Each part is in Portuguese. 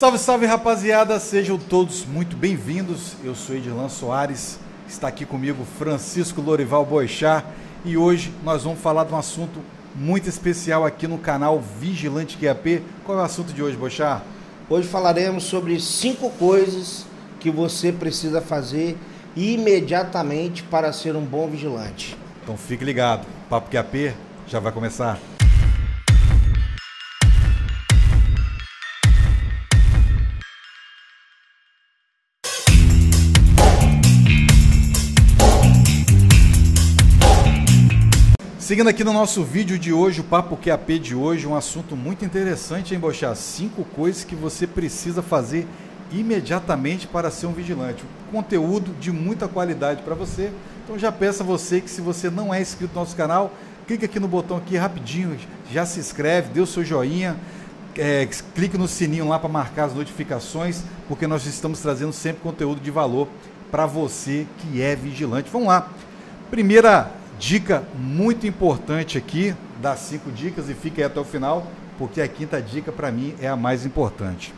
Salve, salve rapaziada, sejam todos muito bem-vindos. Eu sou Edillan Soares, está aqui comigo Francisco Lorival Boixá e hoje nós vamos falar de um assunto muito especial aqui no canal Vigilante QAP. Qual é o assunto de hoje, Boixá? Hoje falaremos sobre cinco coisas que você precisa fazer imediatamente para ser um bom vigilante. Então fique ligado, Papo QAP já vai começar. Seguindo aqui no nosso vídeo de hoje, o Papo QAP de hoje, um assunto muito interessante, hein, Bochá? Cinco coisas que você precisa fazer imediatamente para ser um vigilante. Um conteúdo de muita qualidade para você. Então já peço a você que se você não é inscrito no nosso canal, clique aqui no botão aqui rapidinho, já se inscreve, dê o seu joinha, é, clique no sininho lá para marcar as notificações, porque nós estamos trazendo sempre conteúdo de valor para você que é vigilante. Vamos lá. Primeira Dica muito importante aqui, das cinco dicas e fique aí até o final, porque a quinta dica para mim é a mais importante.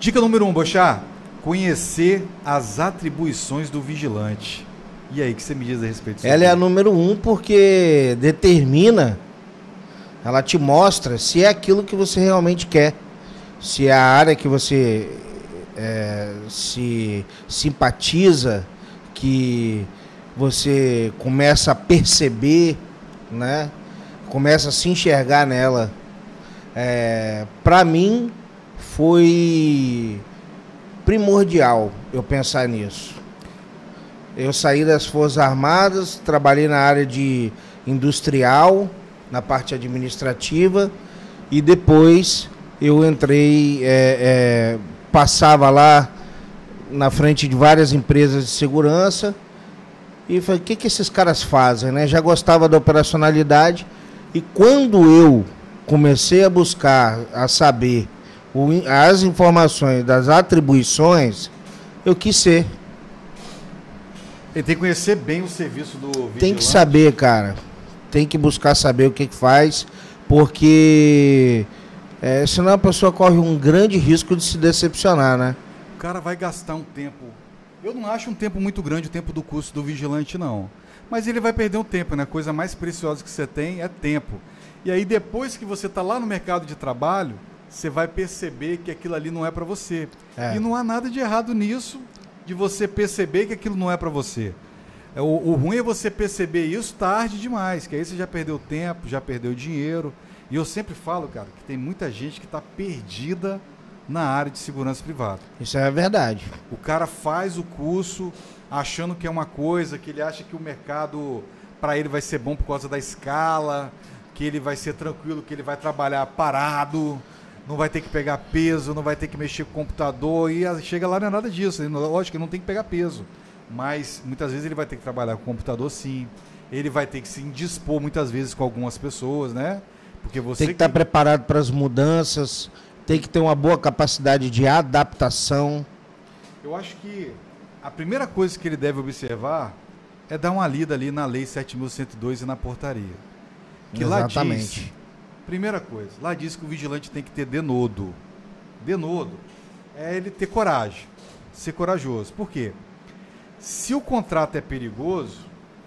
Dica número um, Bochá, conhecer as atribuições do vigilante. E aí, o que você me diz a respeito disso? Ela é a número um porque determina, ela te mostra se é aquilo que você realmente quer, se é a área que você é, se simpatiza, que você começa a perceber, né? Começa a se enxergar nela. É, Para mim foi primordial eu pensar nisso. Eu saí das Forças Armadas, trabalhei na área de industrial, na parte administrativa, e depois eu entrei, é, é, passava lá na frente de várias empresas de segurança e falei, o que, que esses caras fazem, né? Já gostava da operacionalidade. E quando eu comecei a buscar, a saber o, as informações das atribuições, eu quis ser. Ele tem que conhecer bem o serviço do vigilante. Tem que saber, cara. Tem que buscar saber o que, que faz, porque é, senão a pessoa corre um grande risco de se decepcionar, né? O cara vai gastar um tempo eu não acho um tempo muito grande o tempo do curso do vigilante, não. Mas ele vai perder um tempo, né? A coisa mais preciosa que você tem é tempo. E aí, depois que você está lá no mercado de trabalho, você vai perceber que aquilo ali não é para você. É. E não há nada de errado nisso, de você perceber que aquilo não é para você. É, o, o, ruim é você perceber isso tarde demais, que aí você já perdeu tempo, já perdeu dinheiro. E eu sempre falo, cara, que tem muita gente que está perdida na área de segurança privada. Isso é verdade. O cara faz o curso achando que é uma coisa, que ele acha que o mercado para ele vai ser bom por causa da escala, que ele vai ser tranquilo, que ele vai trabalhar parado, não vai ter que pegar peso, não vai ter que mexer com o computador e chega lá não é nada disso. Lógico que não tem que pegar peso, mas muitas vezes ele vai ter que trabalhar com o computador sim. Ele vai ter que se indispor muitas vezes com algumas pessoas, né? Porque você tem que estar tá preparado para as mudanças, tem que ter uma boa capacidade de adaptação. Eu acho que a primeira coisa que ele deve observar é dar uma lida ali na Lei 7.102 e na portaria. Que Exatamente. lá diz, primeira coisa, lá diz que o vigilante tem que ter denodo. Denodo é ele ter coragem, ser corajoso. Por quê? Se o contrato é perigoso,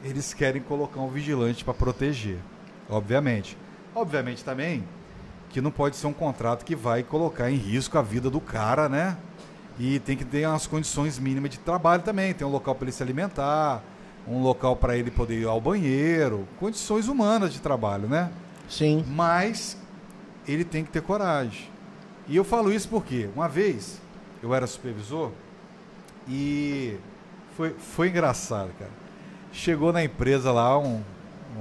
eles querem colocar um vigilante para proteger, obviamente. Obviamente também que não pode ser um contrato que vai colocar em risco a vida do cara, né? E tem que ter as condições mínimas de trabalho também. Tem um local para ele se alimentar, um local para ele poder ir ao banheiro, condições humanas de trabalho, né? Sim. Mas ele tem que ter coragem. E eu falo isso porque uma vez eu era supervisor e foi, foi engraçado, cara. Chegou na empresa lá um,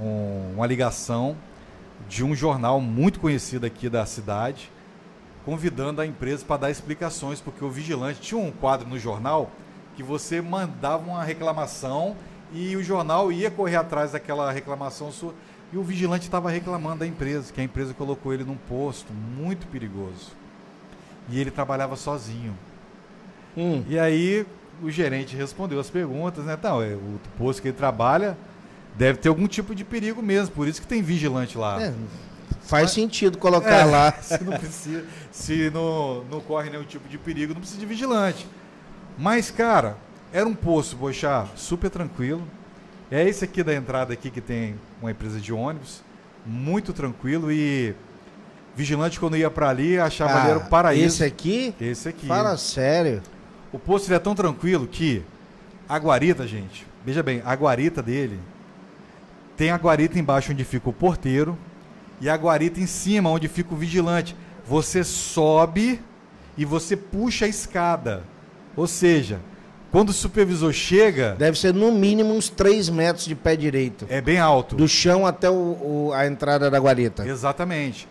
um, uma ligação de um jornal muito conhecido aqui da cidade, convidando a empresa para dar explicações, porque o vigilante tinha um quadro no jornal que você mandava uma reclamação e o jornal ia correr atrás daquela reclamação sua. E o vigilante estava reclamando da empresa, que a empresa colocou ele num posto muito perigoso. E ele trabalhava sozinho. Hum. E aí o gerente respondeu as perguntas, né? Então, é, o posto que ele trabalha Deve ter algum tipo de perigo mesmo, por isso que tem vigilante lá. É, Faz Mas, sentido colocar é, lá. Se não precisa, se não, não corre nenhum tipo de perigo, não precisa de vigilante. Mas, cara, era um poço, Boixá, super tranquilo. É esse aqui da entrada aqui que tem uma empresa de ônibus, muito tranquilo e vigilante quando ia para ali achava ah, ali era o paraíso. Esse aqui? Esse aqui. Fala sério. O posto é tão tranquilo que a guarita, gente, veja bem, a guarita dele tem a guarita embaixo onde fica o porteiro e a guarita em cima onde fica o vigilante. Você sobe e você puxa a escada. Ou seja, quando o supervisor chega. Deve ser no mínimo uns 3 metros de pé direito. É bem alto. Do chão até o, o, a entrada da guarita. Exatamente.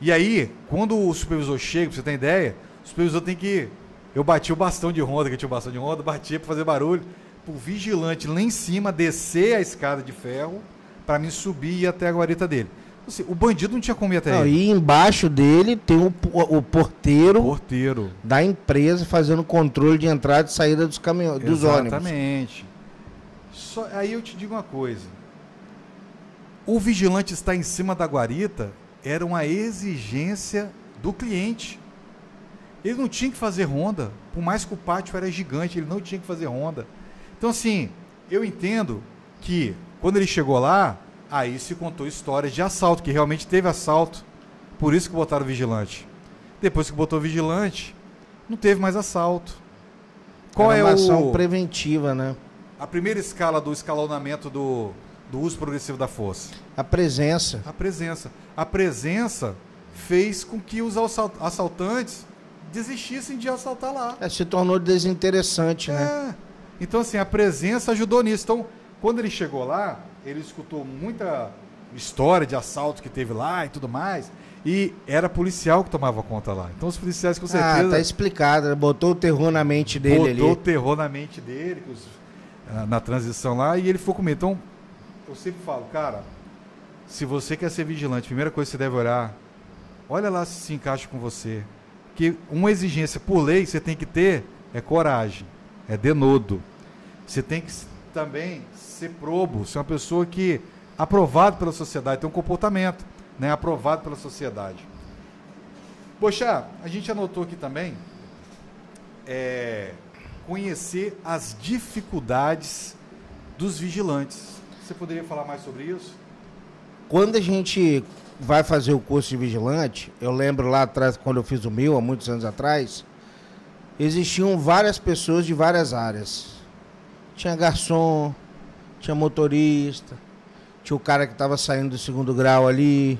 E aí, quando o supervisor chega, pra você ter ideia, o supervisor tem que. Eu bati o bastão de ronda, que tinha o bastão de ronda, batia para fazer barulho, pro vigilante lá em cima descer a escada de ferro para mim subir e ir até a guarita dele. Assim, o bandido não tinha como ir até não, ele. E embaixo dele tem o, o porteiro, porteiro da empresa fazendo controle de entrada e saída dos caminhões, dos ônibus. Exatamente. Só, aí eu te digo uma coisa. O vigilante estar em cima da guarita era uma exigência do cliente. Ele não tinha que fazer ronda, por mais que o pátio era gigante, ele não tinha que fazer ronda. Então assim, eu entendo que quando ele chegou lá, Aí se contou histórias de assalto, que realmente teve assalto. Por isso que botaram vigilante. Depois que botou vigilante, não teve mais assalto. Qual Era é uma é ação preventiva, né? A primeira escala do escalonamento do, do uso progressivo da força. A presença. A presença. A presença fez com que os assaltantes desistissem de assaltar lá. É, se tornou desinteressante, né? é. né? Então, assim, a presença ajudou nisso. Então, quando ele chegou lá, ele escutou muita história de assalto que teve lá e tudo mais. E era policial que tomava conta lá. Então os policiais com ah, certeza. Ah, tá explicado. Botou o terror na mente dele botou ali. Botou o terror na mente dele na, na transição lá e ele ficou com medo. Então, eu sempre falo, cara, se você quer ser vigilante, a primeira coisa que você deve orar, olha lá se se encaixa com você. Que uma exigência por lei você tem que ter é coragem, é denodo. Você tem que também ser probo, ser uma pessoa que aprovado pela sociedade, tem um comportamento, né, aprovado pela sociedade. Poxa, a gente anotou aqui também é, conhecer as dificuldades dos vigilantes. Você poderia falar mais sobre isso? Quando a gente vai fazer o curso de vigilante, eu lembro lá atrás, quando eu fiz o meu, há muitos anos atrás, existiam várias pessoas de várias áreas. Tinha garçom, tinha motorista, tinha o cara que estava saindo do segundo grau ali,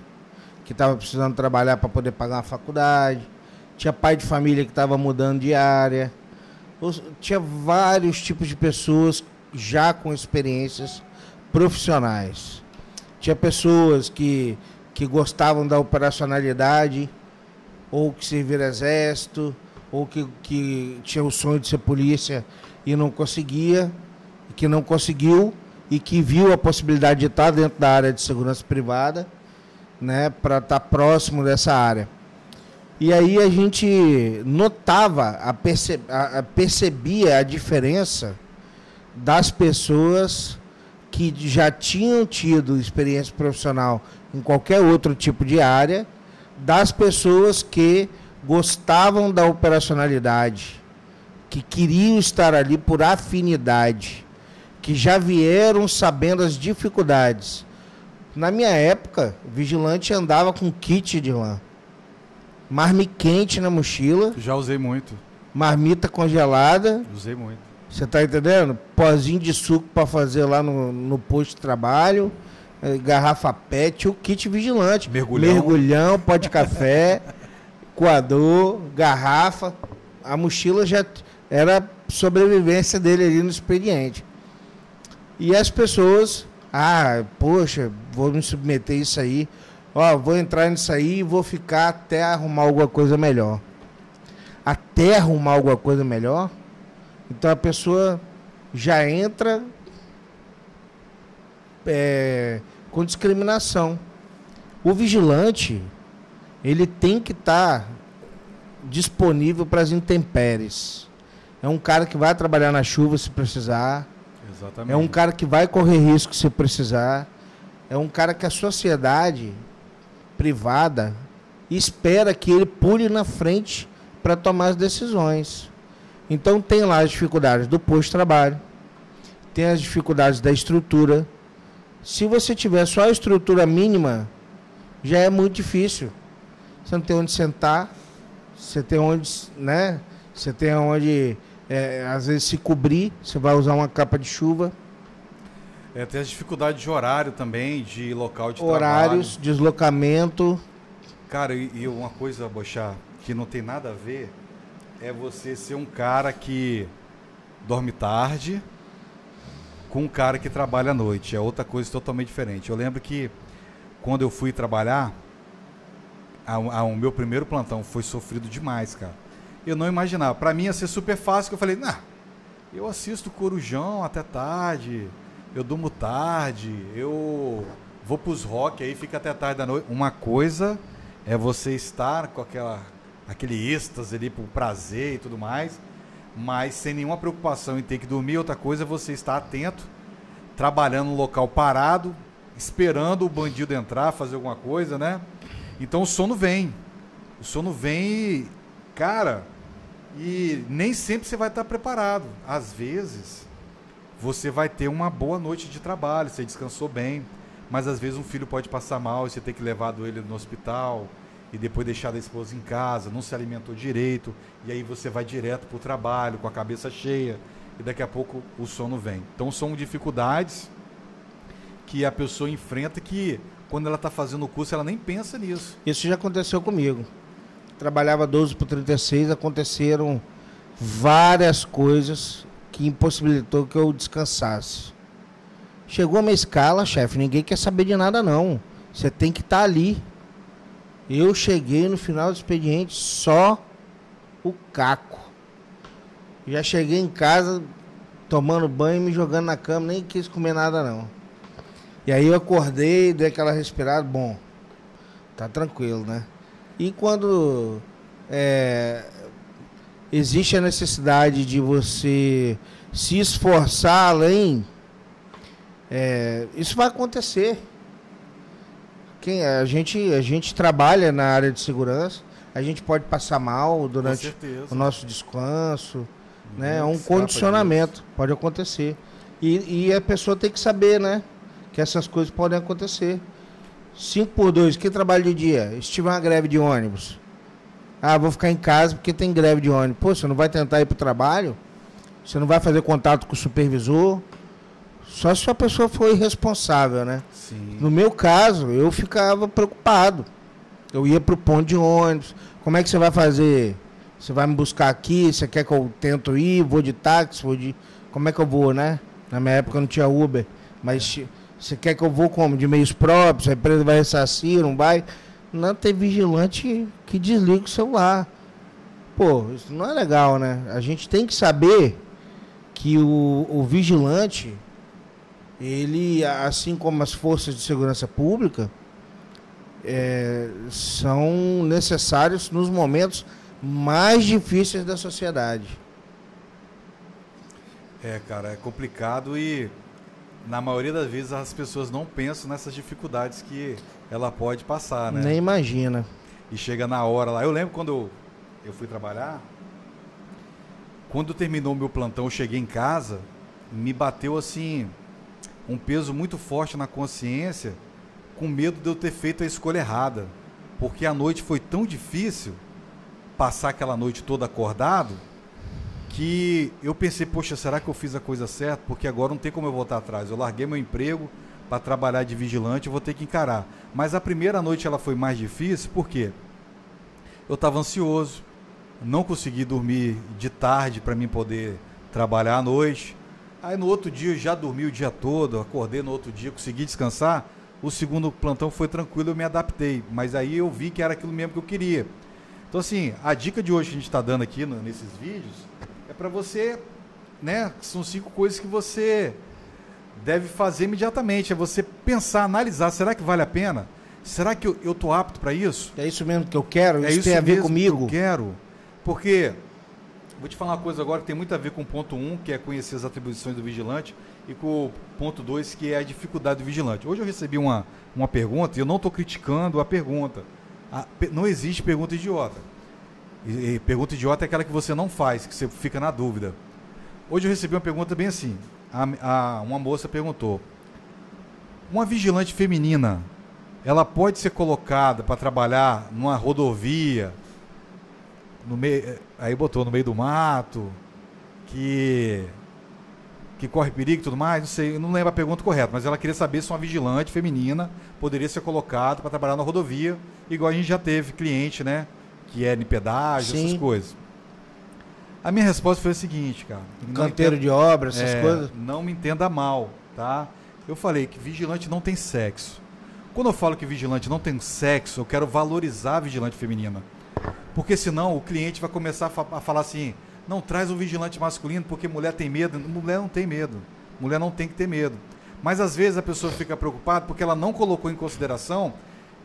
que estava precisando trabalhar para poder pagar uma faculdade, tinha pai de família que estava mudando de área, tinha vários tipos de pessoas já com experiências profissionais. Tinha pessoas que, que gostavam da operacionalidade, ou que serviram exército, ou que, que tinha o sonho de ser polícia e não conseguia, que não conseguiu e que viu a possibilidade de estar dentro da área de segurança privada, né, para estar próximo dessa área. E aí a gente notava, a perce, a, a percebia a diferença das pessoas que já tinham tido experiência profissional em qualquer outro tipo de área, das pessoas que gostavam da operacionalidade, que queriam estar ali por afinidade que já vieram sabendo as dificuldades. Na minha época, o vigilante andava com kit de lã. Marmi quente na mochila. Já usei muito. Marmita congelada. Usei muito. Você tá entendendo? Pozinho de suco para fazer lá no, no posto de trabalho. Eh, garrafa PET, o kit vigilante. Mergulhão. Mergulhão, pó de café, coador, garrafa. A mochila já era sobrevivência dele ali no expediente. E as pessoas, ah, poxa, vou me submeter a isso aí. Ó, vou entrar nisso aí e vou ficar até arrumar alguma coisa melhor. Até arrumar alguma coisa melhor. Então a pessoa já entra é, com discriminação. O vigilante, ele tem que estar tá disponível para as intempéries. É um cara que vai trabalhar na chuva se precisar Exatamente. É um cara que vai correr risco se precisar. É um cara que a sociedade privada espera que ele pule na frente para tomar as decisões. Então tem lá as dificuldades do posto de trabalho, tem as dificuldades da estrutura. Se você tiver só a estrutura mínima, já é muito difícil. Você não tem onde sentar, você tem onde, né? Você tem onde é, às vezes se cobrir, você vai usar uma capa de chuva. É, tem as dificuldades de horário também, de local de Horários, trabalho. deslocamento. Cara, e, e uma coisa, Bochá, que não tem nada a ver, é você ser um cara que dorme tarde com um cara que trabalha à noite. É outra coisa totalmente diferente. Eu lembro que quando eu fui trabalhar, a, a, o meu primeiro plantão foi sofrido demais, cara. Eu não imaginava. Para mim ia ser super fácil, que eu falei, nah, eu assisto Corujão até tarde, eu durmo tarde, eu vou pros rock aí, fica até tarde da noite. Uma coisa é você estar com aquela, aquele êxtase ali pro prazer e tudo mais, mas sem nenhuma preocupação em ter que dormir. Outra coisa é você estar atento, trabalhando no local parado, esperando o bandido entrar, fazer alguma coisa, né? Então o sono vem. O sono vem e, cara, e nem sempre você vai estar preparado. Às vezes, você vai ter uma boa noite de trabalho, você descansou bem, mas às vezes um filho pode passar mal e você tem que levar ele no hospital e depois deixar a esposa em casa, não se alimentou direito, e aí você vai direto para o trabalho com a cabeça cheia e daqui a pouco o sono vem. Então são dificuldades que a pessoa enfrenta que quando ela está fazendo o curso ela nem pensa nisso. Isso já aconteceu comigo. Trabalhava 12 por 36, aconteceram várias coisas que impossibilitou que eu descansasse. Chegou a minha escala, chefe, ninguém quer saber de nada não. Você tem que estar tá ali. Eu cheguei no final do expediente só o caco. Já cheguei em casa tomando banho, me jogando na cama, nem quis comer nada não. E aí eu acordei, dei aquela respirada, bom, tá tranquilo, né? E quando é, existe a necessidade de você se esforçar além, é, isso vai acontecer. Quem, a, gente, a gente trabalha na área de segurança, a gente pode passar mal durante o nosso descanso, né? É um condicionamento, pode acontecer. E, e a pessoa tem que saber, né? que essas coisas podem acontecer. 5 por 2, quem trabalha de dia? Se tiver uma greve de ônibus. Ah, vou ficar em casa porque tem greve de ônibus. Pô, você não vai tentar ir para o trabalho? Você não vai fazer contato com o supervisor? Só se a pessoa for irresponsável, né? Sim. No meu caso, eu ficava preocupado. Eu ia para o ponto de ônibus. Como é que você vai fazer? Você vai me buscar aqui? Você quer que eu tento ir? Vou de táxi? Vou de... Como é que eu vou, né? Na minha época não tinha Uber. Mas você quer que eu vou como? De meios próprios? A empresa vai ressarcir, não vai? Não, tem vigilante que desliga o celular. Pô, isso não é legal, né? A gente tem que saber que o, o vigilante, ele, assim como as forças de segurança pública, é, são necessários nos momentos mais difíceis da sociedade. É, cara, é complicado e na maioria das vezes as pessoas não pensam nessas dificuldades que ela pode passar, né? Nem imagina. E chega na hora lá. Eu lembro quando eu, eu fui trabalhar, quando terminou o meu plantão, eu cheguei em casa, me bateu assim um peso muito forte na consciência, com medo de eu ter feito a escolha errada. Porque a noite foi tão difícil, passar aquela noite toda acordado, que eu pensei, poxa, será que eu fiz a coisa certa? Porque agora não tem como eu voltar atrás. Eu larguei meu emprego para trabalhar de vigilante, eu vou ter que encarar. Mas a primeira noite ela foi mais difícil, porque eu estava ansioso, não consegui dormir de tarde para mim poder trabalhar à noite. Aí no outro dia eu já dormi o dia todo, acordei no outro dia, consegui descansar. O segundo plantão foi tranquilo, eu me adaptei. Mas aí eu vi que era aquilo mesmo que eu queria. Então assim, a dica de hoje que a gente está dando aqui no, nesses vídeos é para você, né? São cinco coisas que você deve fazer imediatamente. É você pensar, analisar, será que vale a pena? Será que eu, eu tô apto para isso? É isso mesmo que eu quero? É isso, isso tem a ver comigo? Que eu quero. Porque Vou te falar uma coisa agora que tem muito a ver com o ponto 1, um, que é conhecer as atribuições do vigilante, e com o ponto 2, que é a dificuldade do vigilante. Hoje eu recebi uma, uma pergunta, e eu não estou criticando a pergunta. A, não existe pergunta idiota. E, e, pergunta idiota é aquela que você não faz, que você fica na dúvida. Hoje eu recebi uma pergunta bem assim. A, a, uma moça perguntou: Uma vigilante feminina, ela pode ser colocada para trabalhar numa rodovia, no meio, aí botou no meio do mato, que que corre perigo e tudo mais, não sei, não lembro a pergunta correta, mas ela queria saber se uma vigilante feminina poderia ser colocada para trabalhar na rodovia, igual a gente já teve cliente, né, que é em pedágio, Sim. essas coisas. A minha resposta foi a seguinte, cara. Canteiro entenda, de obra, essas é, coisas. Não me entenda mal, tá? Eu falei que vigilante não tem sexo. Quando eu falo que vigilante não tem sexo, eu quero valorizar a vigilante feminina. Porque senão o cliente vai começar a, fa a falar assim: não traz um vigilante masculino porque mulher tem medo. Mulher não tem medo. Mulher não tem que ter medo. Mas às vezes a pessoa fica preocupada porque ela não colocou em consideração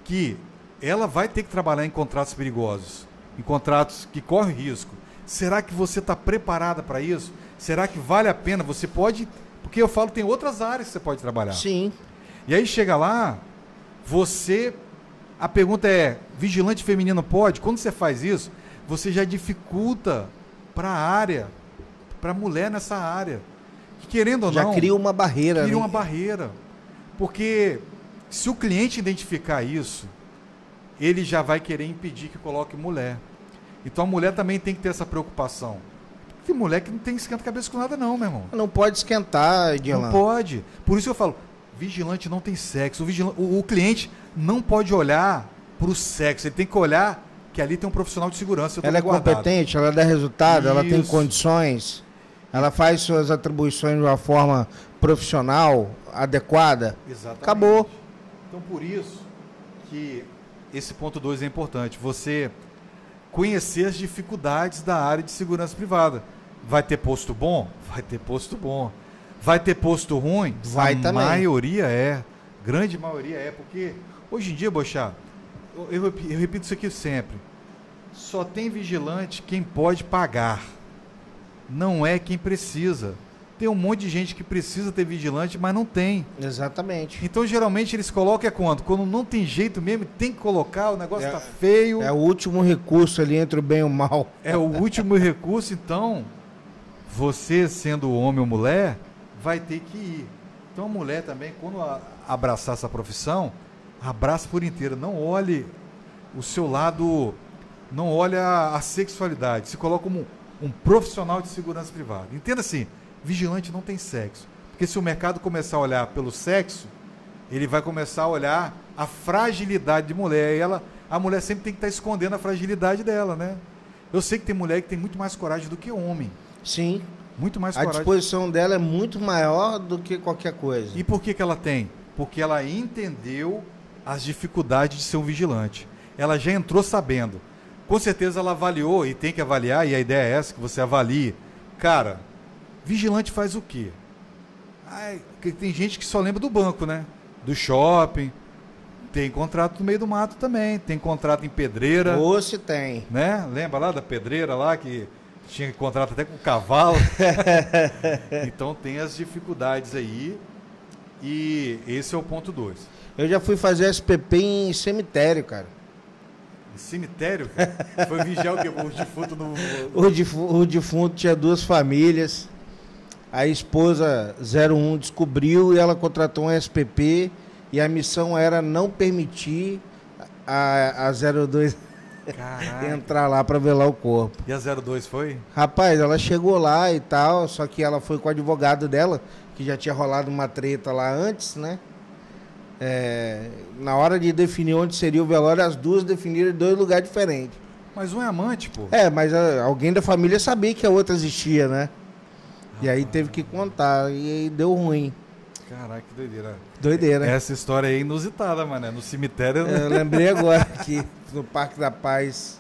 que ela vai ter que trabalhar em contratos perigosos, em contratos que correm risco. Será que você está preparada para isso? Será que vale a pena? Você pode. Porque eu falo, tem outras áreas que você pode trabalhar. Sim. E aí chega lá, você a pergunta é: vigilante feminino pode? Quando você faz isso, você já dificulta para a área, para a mulher nessa área. Que, querendo ou já não. Já cria uma barreira. Cria né? uma barreira. Porque se o cliente identificar isso, ele já vai querer impedir que coloque mulher. Então a mulher também tem que ter essa preocupação. Tem mulher que não tem esquenta cabeça com nada, não, meu irmão. Não pode esquentar, Edilão. Não pode. Por isso eu falo, vigilante não tem sexo. O, vigilante, o, o cliente não pode olhar para o sexo, ele tem que olhar que ali tem um profissional de segurança. Ela é guardado. competente, ela dá resultado, Isso. ela tem condições, ela faz suas atribuições de uma forma profissional, adequada. Exatamente. Acabou. Então por isso que esse ponto 2 é importante. Você conhecer as dificuldades da área de segurança privada. Vai ter posto bom? Vai ter posto bom. Vai ter posto ruim? Vai a também. maioria é. Grande maioria é, porque hoje em dia, Bochá, eu, eu, eu repito isso aqui sempre. Só tem vigilante quem pode pagar. Não é quem precisa. Tem um monte de gente que precisa ter vigilante, mas não tem. Exatamente. Então, geralmente, eles colocam é quando? Quando não tem jeito mesmo, tem que colocar, o negócio está é, feio. É o último recurso ali entre o bem e o mal. É o último recurso, então, você sendo homem ou mulher, vai ter que ir. Então a mulher também, quando abraçar essa profissão, abraça por inteiro. Não olhe o seu lado, não olhe a, sexualidade. Se coloca como um, um profissional de segurança privada. Entenda assim, vigilante não tem sexo. Porque se o mercado começar a olhar pelo sexo, ele vai começar a olhar a fragilidade de mulher. E ela, a mulher sempre tem que estar escondendo a fragilidade dela, né? Eu sei que tem mulher que tem muito mais coragem do que homem. Sim. Muito mais a coragem. A disposição dela é muito maior do que qualquer coisa. E por que, que ela tem? Porque ela entendeu as dificuldades de ser um vigilante. Ela já entrou sabendo. Com certeza ela avaliou e tem que avaliar, e a ideia é essa, que você avalie. Cara, vigilante faz o quê? Ai, tem gente que só lembra do banco, né? Do shopping. Tem contrato no meio do mato também. Tem contrato em pedreira. Ou se tem. Né? Lembra lá da pedreira lá que tinha contrato até com cavalo. então tem as dificuldades aí. E esse é o ponto 2. Eu já fui fazer SPP em cemitério, cara. Em cemitério? Foi vigiar o quê? O defunto no. O defunto tinha duas famílias. A esposa 01 descobriu e ela contratou um SPP. E a missão era não permitir a, a 02 entrar lá para velar o corpo. E a 02 foi? Rapaz, ela chegou lá e tal, só que ela foi com o advogado dela, que já tinha rolado uma treta lá antes, né? É, na hora de definir onde seria o velório, as duas definiram dois lugares diferentes. Mas um é amante, pô. É, mas a, ah, alguém da família sabia que a outra existia, né? E aí teve que contar, e aí deu ruim. Caraca, que doideira. Doideira. Essa história aí é inusitada, mano. No cemitério. Eu lembrei agora aqui, no Parque da Paz.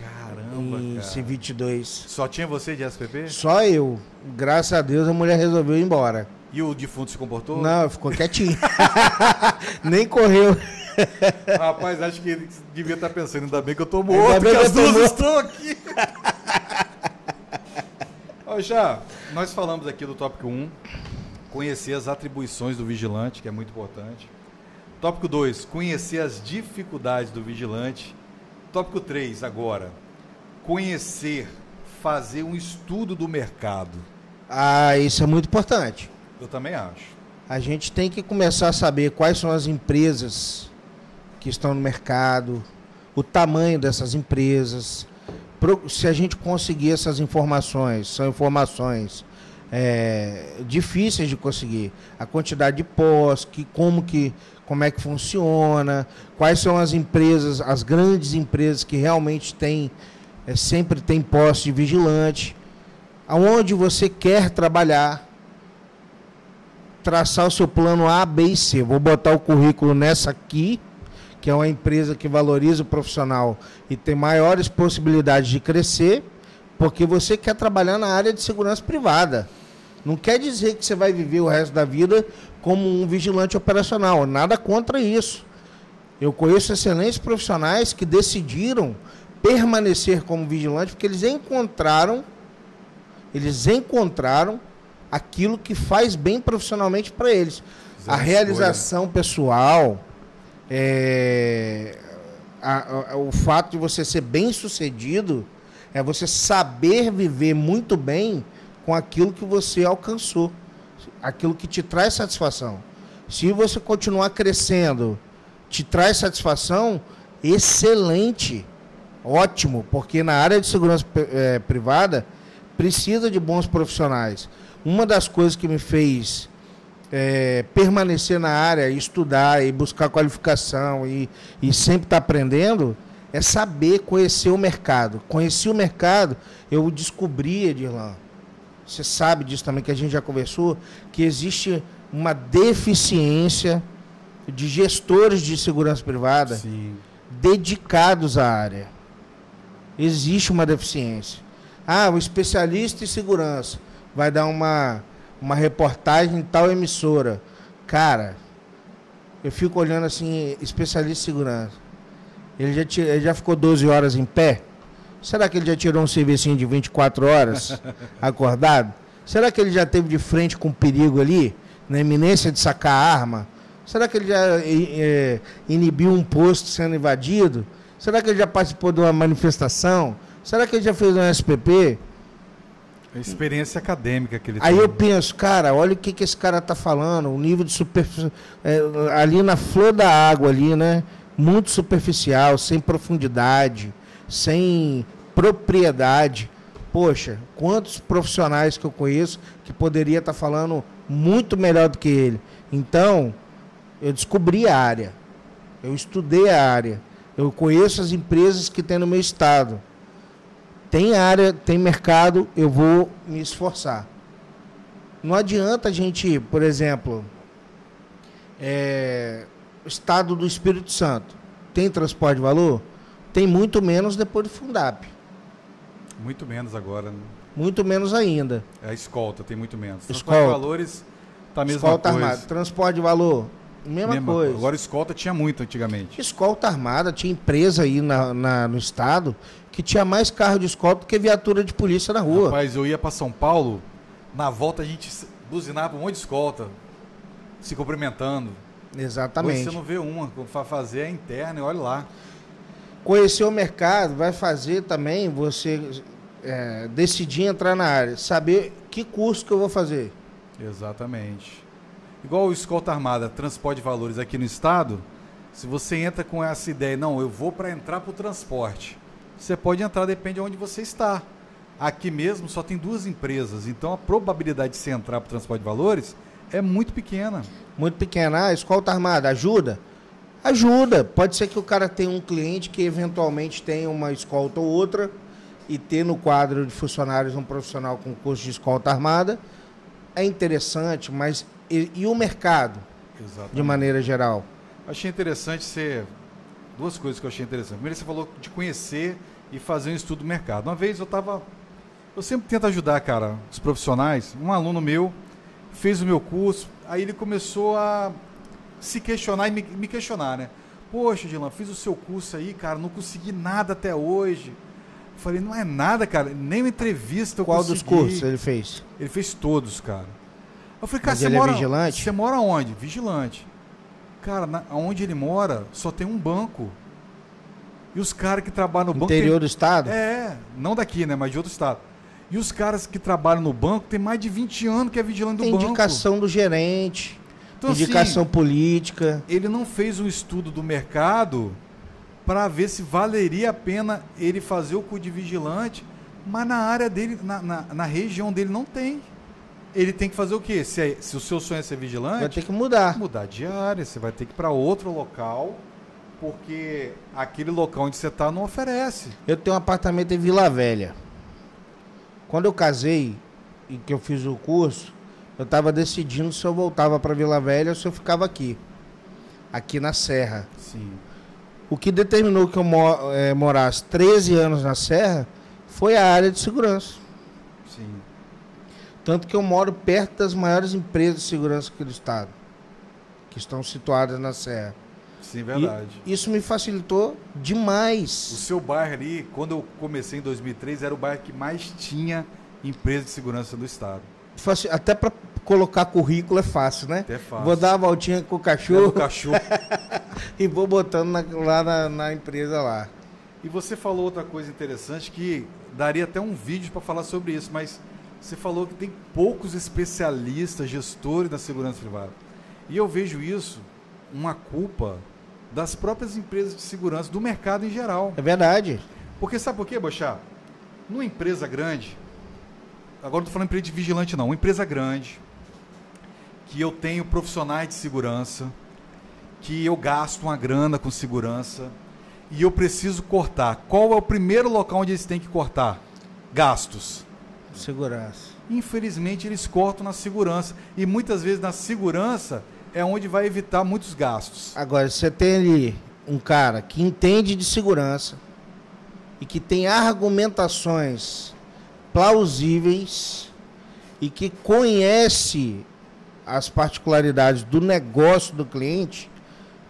Caramba, em cara. 22 Só tinha você de SPP? Só eu. Graças a Deus a mulher resolveu ir embora. E o defunto se comportou? Não, ficou quietinho. Nem correu. Rapaz, acho que ele devia estar pensando, ainda bem que eu tô morto, ainda bem que, que as duas morto. estão aqui. Ó, já, nós falamos aqui do tópico 1, conhecer as atribuições do vigilante, que é muito importante. Tópico 2, conhecer as dificuldades do vigilante. Tópico 3, agora, conhecer, fazer um estudo do mercado. Ah, isso é muito importante. Eu também acho. A gente tem que começar a saber quais são as empresas que estão no mercado, o tamanho dessas empresas. Se a gente conseguir essas informações, são informações é, difíceis de conseguir. A quantidade de pós, que, como, que, como é que funciona, quais são as empresas, as grandes empresas que realmente têm, é, sempre tem posse de vigilante, aonde você quer trabalhar, traçar o seu plano A, B e C. Vou botar o currículo nessa aqui, que é uma empresa que valoriza o profissional e tem maiores possibilidades de crescer, porque você quer trabalhar na área de segurança privada. Não quer dizer que você vai viver o resto da vida como um vigilante operacional. Nada contra isso. Eu conheço excelentes profissionais que decidiram permanecer como vigilante porque eles encontraram eles encontraram aquilo que faz bem profissionalmente para eles. a realização pessoal, é, a, a, o fato de você ser bem sucedido é você saber viver muito bem com aquilo que você alcançou, aquilo que te traz satisfação. Se você continuar crescendo, te traz satisfação, excelente, ótimo, porque na área de segurança é, privada precisa de bons profissionais. Uma das coisas que me fez é, permanecer na área, estudar e buscar qualificação e, e sempre estar tá aprendendo é saber conhecer o mercado. Conheci o mercado, eu descobri, Edirlan, você sabe disso também, que a gente já conversou, que existe uma deficiência de gestores de segurança privada Sim. dedicados à área. Existe uma deficiência. Ah, o especialista em segurança vai dar uma, uma reportagem em tal emissora. Cara, eu fico olhando assim, especialista em segurança. Ele já, ele já ficou 12 horas em pé? Será que ele já tirou um serviço de 24 horas acordado? Será que ele já teve de frente com perigo ali, na iminência de sacar arma? Será que ele já é, inibiu um posto sendo invadido? Será que ele já participou de uma manifestação? Será que ele já fez um SPP? A experiência acadêmica que ele Aí tem. eu penso, cara, olha o que, que esse cara está falando, o nível de superfície. É, ali na flor da água, ali, né? Muito superficial, sem profundidade sem propriedade. Poxa, quantos profissionais que eu conheço que poderia estar falando muito melhor do que ele. Então, eu descobri a área. Eu estudei a área. Eu conheço as empresas que tem no meu estado. Tem área, tem mercado, eu vou me esforçar. Não adianta a gente, por exemplo, é, estado do Espírito Santo. Tem transporte de valor? Tem muito menos depois do Fundap. Muito menos agora. Né? Muito menos ainda. É a escolta, tem muito menos. Escolta. de valores tá a mesma escolta coisa. armada. Transporte de valor, mesma, mesma coisa. Agora escolta tinha muito antigamente. Escolta armada, tinha empresa aí na, na, no estado que tinha mais carro de escolta do que viatura de polícia na rua. Rapaz, eu ia para São Paulo, na volta a gente buzinava um monte de escolta, se cumprimentando. Exatamente. Hoje você não vê uma, fazer é interna e olha lá. Conhecer o mercado vai fazer também você é, decidir entrar na área, saber que curso que eu vou fazer. Exatamente. Igual o Escolta Armada, transporte de valores aqui no estado, se você entra com essa ideia, não, eu vou para entrar para o transporte, você pode entrar, depende de onde você está. Aqui mesmo só tem duas empresas, então a probabilidade de você entrar para o transporte de valores é muito pequena. Muito pequena. Ah, escolta armada, ajuda? Ajuda. Pode ser que o cara tenha um cliente que eventualmente tenha uma escolta ou outra e ter no quadro de funcionários um profissional com curso de escolta armada. É interessante, mas e, e o mercado? Exatamente. De maneira geral? Achei interessante ser. Duas coisas que eu achei interessante. Primeiro, você falou de conhecer e fazer um estudo do mercado. Uma vez eu estava. Eu sempre tento ajudar, cara, os profissionais. Um aluno meu fez o meu curso, aí ele começou a se questionar e me, me questionar, né? Poxa, Dilan, fiz o seu curso aí, cara, não consegui nada até hoje. Eu falei, não é nada, cara. Nem uma entrevista eu Qual consegui. dos cursos ele fez? Ele fez todos, cara. Eu falei, cara, Mas você ele é mora. vigilante? Você mora onde? Vigilante. Cara, na, onde ele mora só tem um banco. E os caras que trabalham no banco. Interior do estado? É, não daqui, né? Mas de outro estado. E os caras que trabalham no banco tem mais de 20 anos que é vigilante do Tem banco. indicação do gerente, Então, assim, indicação política. ele não fez um estudo do mercado para ver se valeria a pena ele fazer o cu de vigilante, mas na área dele, na, na, na região dele não tem. Ele tem que fazer o quê? Se, é- se o seu sonho é ser Vai vigilante, ter que mudar. mudar de área, você vai ter que ir para outro local, porque aquele local onde você está não oferece. Eu tenho um apartamento em Vila Velha. Quando eu casei e que eu fiz o curso, eu estava decidindo se eu voltava para Vila Velha ou se eu ficava aqui. Aqui na Serra. Sim. O que determinou que eu mo- eh, morasse 13 anos na Serra foi a área de segurança. Tanto que eu moro perto das maiores empresas de segurança aqui do estado, que estão situadas na Serra. Sim, E verdade. isso me facilitou O demais. seu bairro ali, quando eu comecei em 2003, era o bairro que mais tinha empresa de segurança do estado. Até para colocar currículo é fácil, né? Até fácil. Vou dar uma voltinha com o O cachorro cachorro. e vou botando na- lá na, na empresa lá. E você falou outra coisa interessante que daria até um vídeo para falar sobre isso, mas você falou que tem poucos especialistas, gestores da segurança privada. E eu vejo isso uma culpa das próprias empresas de segurança, do mercado em geral. É verdade. Porque sabe por quê, Bochá? Numa empresa grande, agora não estou falando empresa de vigilante não, uma empresa grande, que eu tenho profissionais de segurança, que eu gasto uma grana com segurança, e eu preciso cortar. Qual é o primeiro local onde eles têm que cortar? Gastos. Segurança. Infelizmente eles cortam na segurança. E muitas vezes na segurança é onde vai evitar muitos gastos. Agora, você tem ali um cara que entende de segurança e que tem argumentações plausíveis e que conhece as particularidades do negócio do cliente,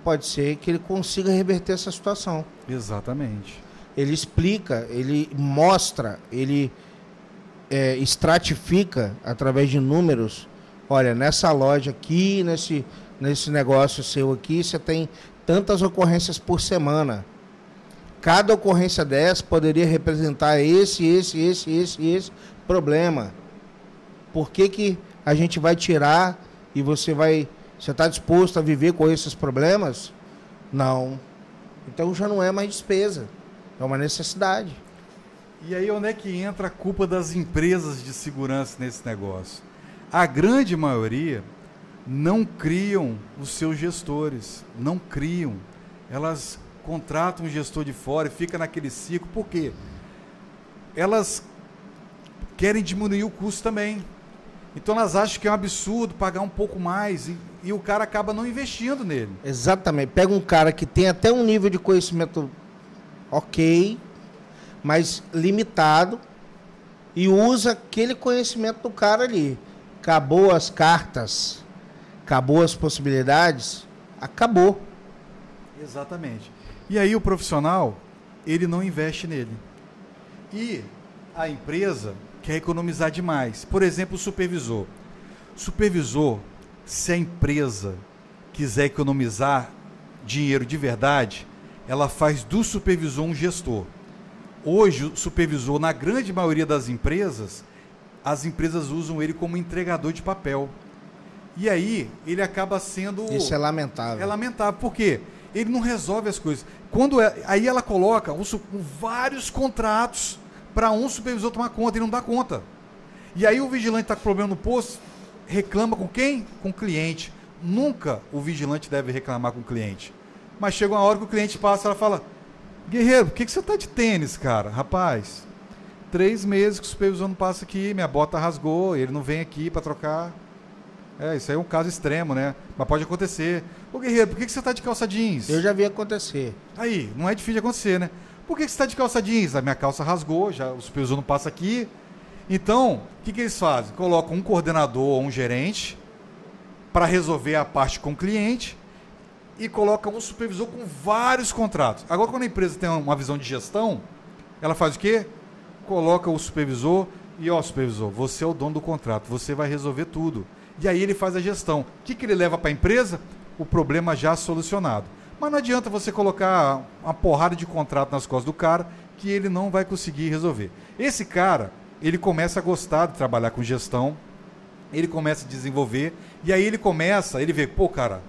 pode ser que ele consiga reverter essa situação. Exatamente. Ele explica, ele mostra, ele é, estratifica através de números. Olha, nessa loja aqui, nesse, nesse negócio seu aqui, você tem tantas ocorrências por semana. Cada ocorrência dessa poderia representar esse, esse, esse, esse, esse problema. Por que, que a gente vai tirar e você vai. Você está disposto a viver com esses problemas? Não. Então já não é mais despesa. É uma necessidade. E aí onde é que entra a culpa das empresas de segurança nesse negócio? A grande maioria não criam os seus gestores, não criam. Elas contratam um gestor de fora e fica naquele ciclo. Por quê? Elas querem diminuir o custo também. Então elas acham que é um absurdo pagar um pouco mais e, e o cara acaba não investindo nele. Exatamente. Pega um cara que tem até um nível de conhecimento ok, mas limitado, e usa aquele conhecimento do cara ali. Acabou as cartas, acabou as possibilidades, acabou. Exatamente. E aí o profissional, ele não investe nele. E a empresa quer economizar demais. Por exemplo, o supervisor. Supervisor, se a empresa quiser economizar dinheiro de verdade, ela faz do supervisor um gestor. Hoje, o supervisor, na grande maioria das empresas, as empresas usam ele como entregador de papel. E aí, ele acaba sendo. Isso é lamentável. É lamentável, porque ele não resolve as coisas. Quando é- aí ela coloca um vários contratos para um supervisor tomar conta, ele não dá conta. E aí o vigilante está com problema no posto, reclama com quem? Com o cliente. Nunca o vigilante deve reclamar com o cliente. Mas chega uma hora que o cliente passa e ela fala: Guerreiro, por que, que você tá de tênis, cara? Rapaz, três meses que o supervisor não passa aqui, minha bota rasgou, ele não vem aqui para trocar. É, isso aí é um caso extremo, né? Mas pode acontecer. Ô Guerreiro, por que, que você tá de calça jeans? Eu já vi acontecer. Aí, não é difícil de acontecer, né? Por que, que você está de calça jeans? A minha calça rasgou, já o supervisor não passa aqui. Então, o que, que eles fazem? Colocam um coordenador ou um gerente para resolver a parte com o cliente e colocam um supervisor com vários contratos. Agora, quando a empresa tem uma visão de gestão, ela faz o quê? coloca o supervisor e, ó, supervisor, você é o dono do contrato, você vai resolver tudo. E aí ele faz a gestão. O que, que ele leva para a empresa? O problema já solucionado. Mas não adianta você colocar uma porrada de contrato nas costas do cara que ele não vai conseguir resolver. Esse cara, ele começa a gostar de trabalhar com gestão, ele começa a desenvolver, e aí ele começa, ele vê, pô, cara,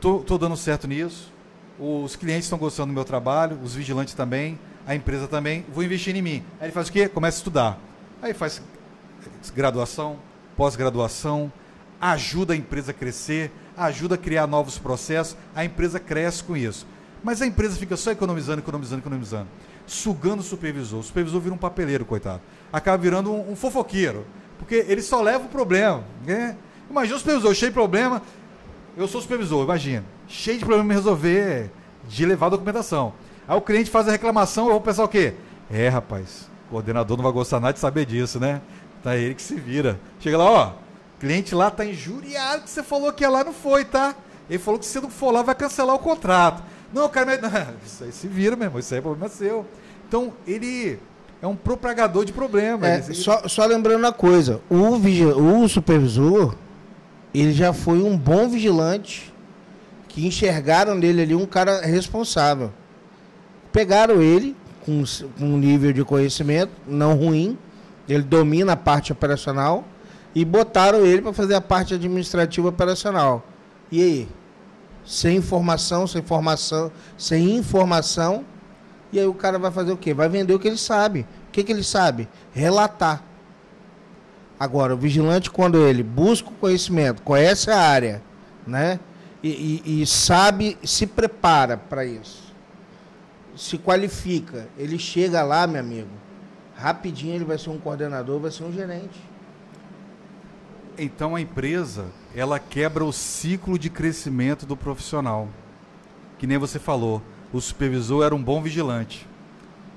tô dando certo nisso, os clientes estão gostando do meu trabalho, os vigilantes também, a empresa também, vou investir em mim. Aí ele faz o quê? Começa a estudar. Aí faz graduação, pós-graduação, ajuda a empresa a crescer, ajuda a criar novos processos, a empresa cresce com isso. Mas a empresa fica só economizando, economizando, economizando, sugando o supervisor. O supervisor vira um papeleiro, coitado. Acaba virando um, um fofoqueiro, porque ele só leva o problema. Né? Imagina o supervisor cheio de problema. Eu sou supervisor, imagina. Cheio de problema resolver, de levar a documentação. Aí o cliente faz a reclamação, eu vou pensar o quê? É, rapaz, o coordenador não vai gostar nada de saber disso, né? Tá ele que se vira. Chega lá, ó, cliente lá tá injuriado que você falou que ia lá não foi, tá? Ele falou que se não for lá vai cancelar o contrato. Não, cara, não, isso aí se vira mesmo, isso aí é problema seu. Então, ele é um propagador de problemas. É, ele... só, só lembrando uma coisa, o, o supervisor, ele já foi um bom vigilante que enxergaram nele ali um cara responsável. Pegaram ele com, um nível de conhecimento não ruim, ele domina a parte operacional e botaram ele para fazer a parte administrativa operacional. E aí? Sem informação, sem informação, sem informação. E aí o cara vai fazer o quê? Vai vender o que ele sabe. O que, que ele sabe? Relatar. Agora, o vigilante, quando ele busca o conhecimento, conhece a área, né? E, e, e sabe, se prepara para isso. Se qualifica. Ele chega lá, meu amigo. Rapidinho ele vai ser um coordenador, vai ser um gerente. Então a empresa, ela quebra o ciclo de crescimento do profissional. Que nem você falou, o supervisor era um bom vigilante.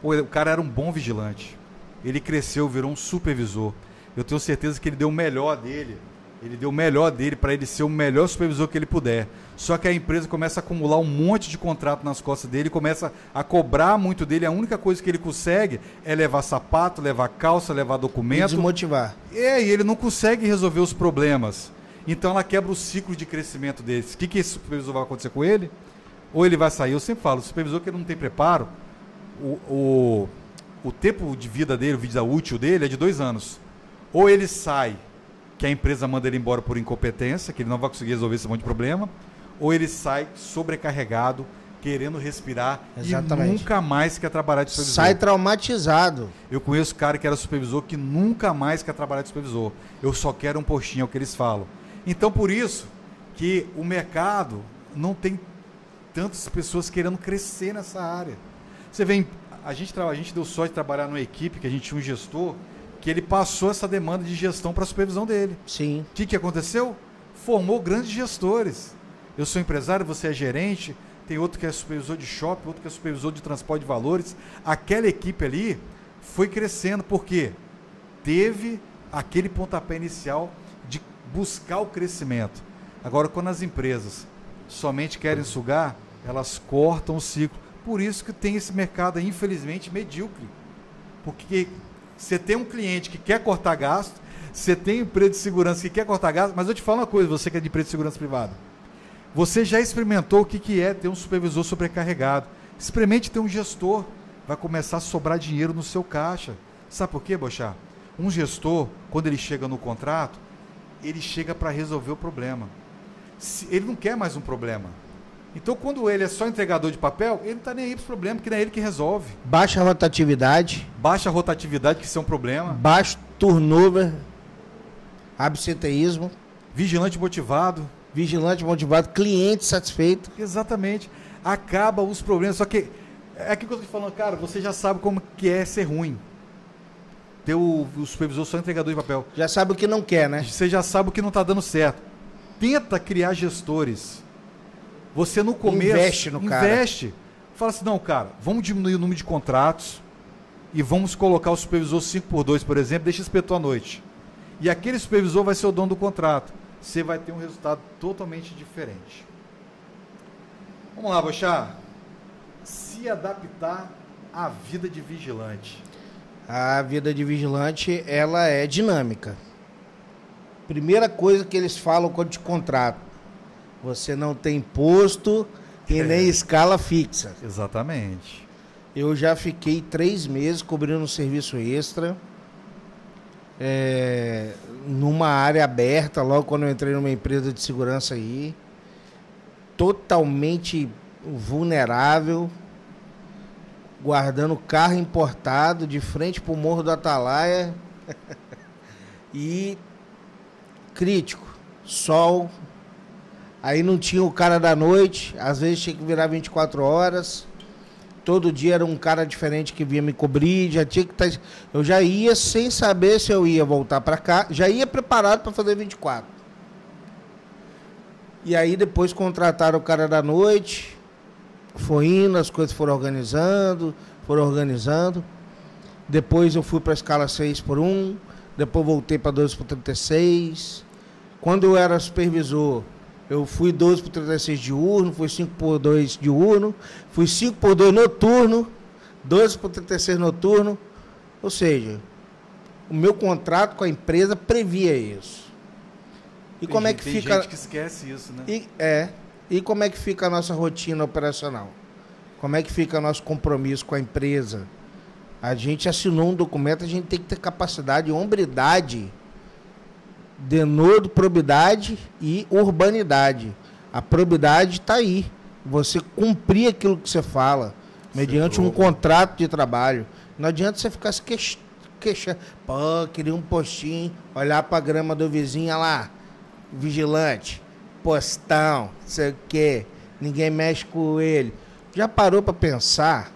O cara era um bom vigilante. Ele cresceu, virou um supervisor. Eu tenho certeza que ele deu o melhor dele ele deu o melhor dele para ele ser o melhor supervisor que ele puder. Só que a empresa começa a acumular um monte de contrato nas costas dele, começa a cobrar muito dele. A única coisa que ele consegue é levar sapato, levar calça, levar documento. E desmotivar. É, e ele não consegue resolver os problemas. Então ela quebra o ciclo de crescimento dele. O que, que esse supervisor vai acontecer com ele? Ou ele vai sair, eu sempre falo, o supervisor que não tem preparo, o, o, o tempo de vida dele, o vida útil dele é de dois anos. Ou ele sai que a empresa manda ele embora por incompetência, que ele não vai conseguir resolver esse monte de problema, ou ele sai sobrecarregado, querendo respirar Exatamente. e nunca mais quer trabalhar de supervisor. Sai traumatizado. Eu conheço cara que era supervisor que nunca mais quer trabalhar de supervisor. Eu só quero um postinho, é o que eles falam. Então, por isso que o mercado não tem tantas pessoas querendo crescer nessa área. Você vê, a gente, a gente deu sorte de trabalhar numa equipe que a gente tinha um gestor que ele passou essa demanda de gestão para a supervisão dele. Sim. O que, que aconteceu? Formou grandes gestores. Eu sou empresário, você é gerente, tem outro que é supervisor de shopping, outro que é supervisor de transporte de valores. Aquela equipe ali foi crescendo, porque teve aquele pontapé inicial de buscar o crescimento. Agora, quando as empresas somente querem sugar, elas cortam o ciclo. Por isso que tem esse mercado, infelizmente, medíocre. Porque você tem um cliente que quer cortar gasto, você tem empresa de segurança que quer cortar gasto, mas eu te falo uma coisa, você que é de empresa de segurança privada. Você já experimentou o que, que é ter um supervisor sobrecarregado. Experimente ter um gestor. Vai começar a sobrar dinheiro no seu caixa. Sabe por quê, Bochá? Um gestor, quando ele chega no contrato, ele chega para resolver o problema. Ele não quer mais um problema. Então, quando ele é só entregador de papel, ele não está nem aí para os problemas, que não é ele que resolve. Baixa rotatividade. Baixa rotatividade, que isso é um problema. Baixo turnover, absenteísmo. Vigilante motivado. Vigilante motivado, cliente satisfeito. Exatamente. Acaba os problemas. Só que é aquilo que eu estou falando, cara, você já sabe como que é ser ruim. Ter o, o supervisor só entregador de papel. Já sabe o que não quer, né? Você já sabe o que não está dando certo. Tenta criar gestores você no começo investe no cara. Investe. Fala assim, não, cara, vamos diminuir o número de contratos e vamos colocar o supervisor 5 por 2, por exemplo, deixa espetou à noite. E aquele supervisor vai ser o dono do contrato. Você vai ter um resultado totalmente diferente. Vamos lá, Bochá. Se adaptar à vida de vigilante. A vida de vigilante, ela é dinâmica. Primeira coisa que eles falam quando te contratam, você não tem posto e É. nem escala fixa. Exatamente. Eu já fiquei três meses cobrindo um serviço extra, é, numa área aberta, logo quando eu entrei numa empresa de segurança aí, totalmente vulnerável, guardando carro importado de frente para o Morro do Atalaia e crítico, sol. Aí não tinha o cara da noite, às vezes tinha que virar 24 horas. Todo dia era um cara diferente que vinha me cobrir, já tinha que estar. eu já ia sem saber se eu ia voltar para cá, já ia preparado para fazer 24. E aí depois contrataram o cara da noite, foi indo, as coisas foram organizando, foram organizando. Depois eu fui para a escala 6 por 1, depois voltei para 12 por 36. Quando eu era supervisor, eu fui 12 por 36 diurno, fui 5 por 2 diurno, fui 5 por 2 noturno, 12 por 36 noturno. Ou seja, o meu contrato com a empresa previa isso. E Tem como é gente- que tem fica gente que esquece isso, né? e, é. E como é que fica a nossa rotina operacional? Como é que fica o nosso compromisso com a empresa? A gente assinou um documento, a gente tem que ter capacidade, hombridade, denodo, probidade e urbanidade. A probidade está aí. Você cumprir aquilo que você fala, mediante um contrato de trabalho. Não adianta você ficar se queix- queixando. Pô, queria um postinho, olhar para a grama do vizinho, lá, vigilante, postão, sei o quê, ninguém mexe com ele. Já parou para pensar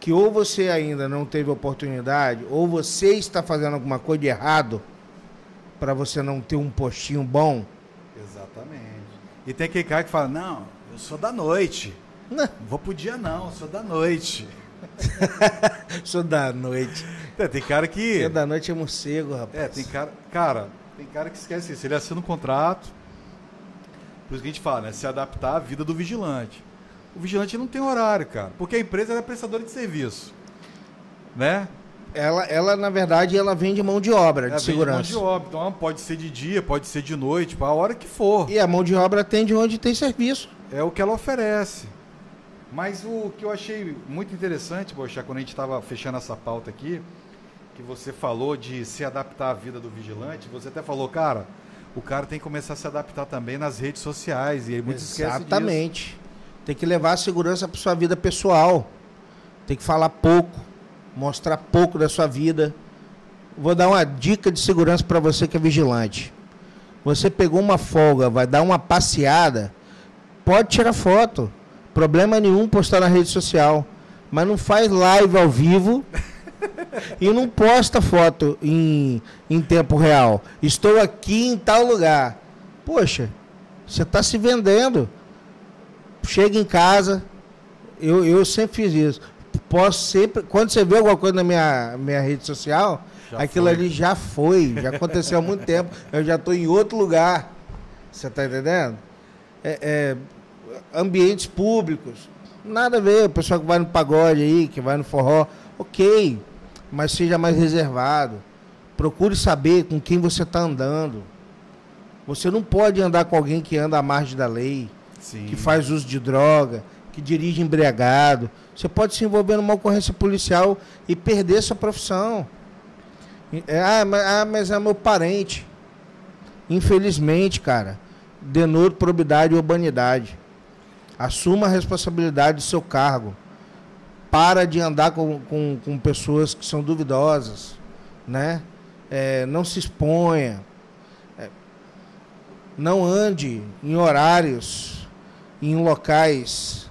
que ou você ainda não teve oportunidade, ou você está fazendo alguma coisa de errado para você não ter um postinho bom? Exatamente. E tem aquele cara que fala, não, eu sou da noite. Não, vou pro dia não, eu sou da noite. sou da noite. É, tem cara que. Sou da noite é morcego, rapaz. É, tem cara. Cara, tem cara que esquece isso. Ele assina um contrato. Por isso que a gente fala, né? Se adaptar à vida do vigilante. O vigilante não tem horário, cara. Porque a empresa é prestadora de serviço. Né? Ela, ela, na verdade, ela vende mão de obra Ela de vende segurança. mão de obra. Então pode ser de dia, pode ser de noite, a hora que for. E a mão de obra atende onde tem serviço. É o que ela oferece. Mas o que eu achei muito interessante, Bochá, quando a gente estava fechando essa pauta aqui, que você falou de se adaptar à vida do vigilante, você até falou, cara, o cara tem que começar a se adaptar também nas redes sociais, e aí muitos esquecem disso. Exatamente. Tem que levar a segurança para sua vida pessoal. Tem que falar pouco, mostrar pouco da sua vida. Vou dar uma dica de segurança para você que é vigilante. Você pegou uma folga, vai dar uma passeada, pode tirar foto. Problema nenhum postar na rede social. Mas não faz live ao vivo e não posta foto em, em tempo real. Estou aqui em tal lugar. Poxa, você está se vendendo. Chega em casa, eu, eu sempre fiz isso. Posso sempre. Quando você vê alguma coisa na minha, minha rede social, Já aquilo foi. ali já foi, já aconteceu há muito tempo. Eu já estou em outro lugar. Você está entendendo? É, é, ambientes públicos. Nada a ver, o pessoal que vai no pagode aí, que vai no forró, ok. Mas seja mais reservado. Procure saber com quem você está andando. Você não pode andar com alguém que anda à margem da lei, Sim. que faz uso de droga, que dirige embriagado. Você pode se envolver numa ocorrência policial e perder sua profissão. É, ah, mas, ah, mas é meu parente. Infelizmente, cara, denoto probidade e urbanidade. Assuma a responsabilidade do seu cargo. Para de andar com, com, com pessoas que são duvidosas, né? É, não se exponha. É, não ande em horários, em locais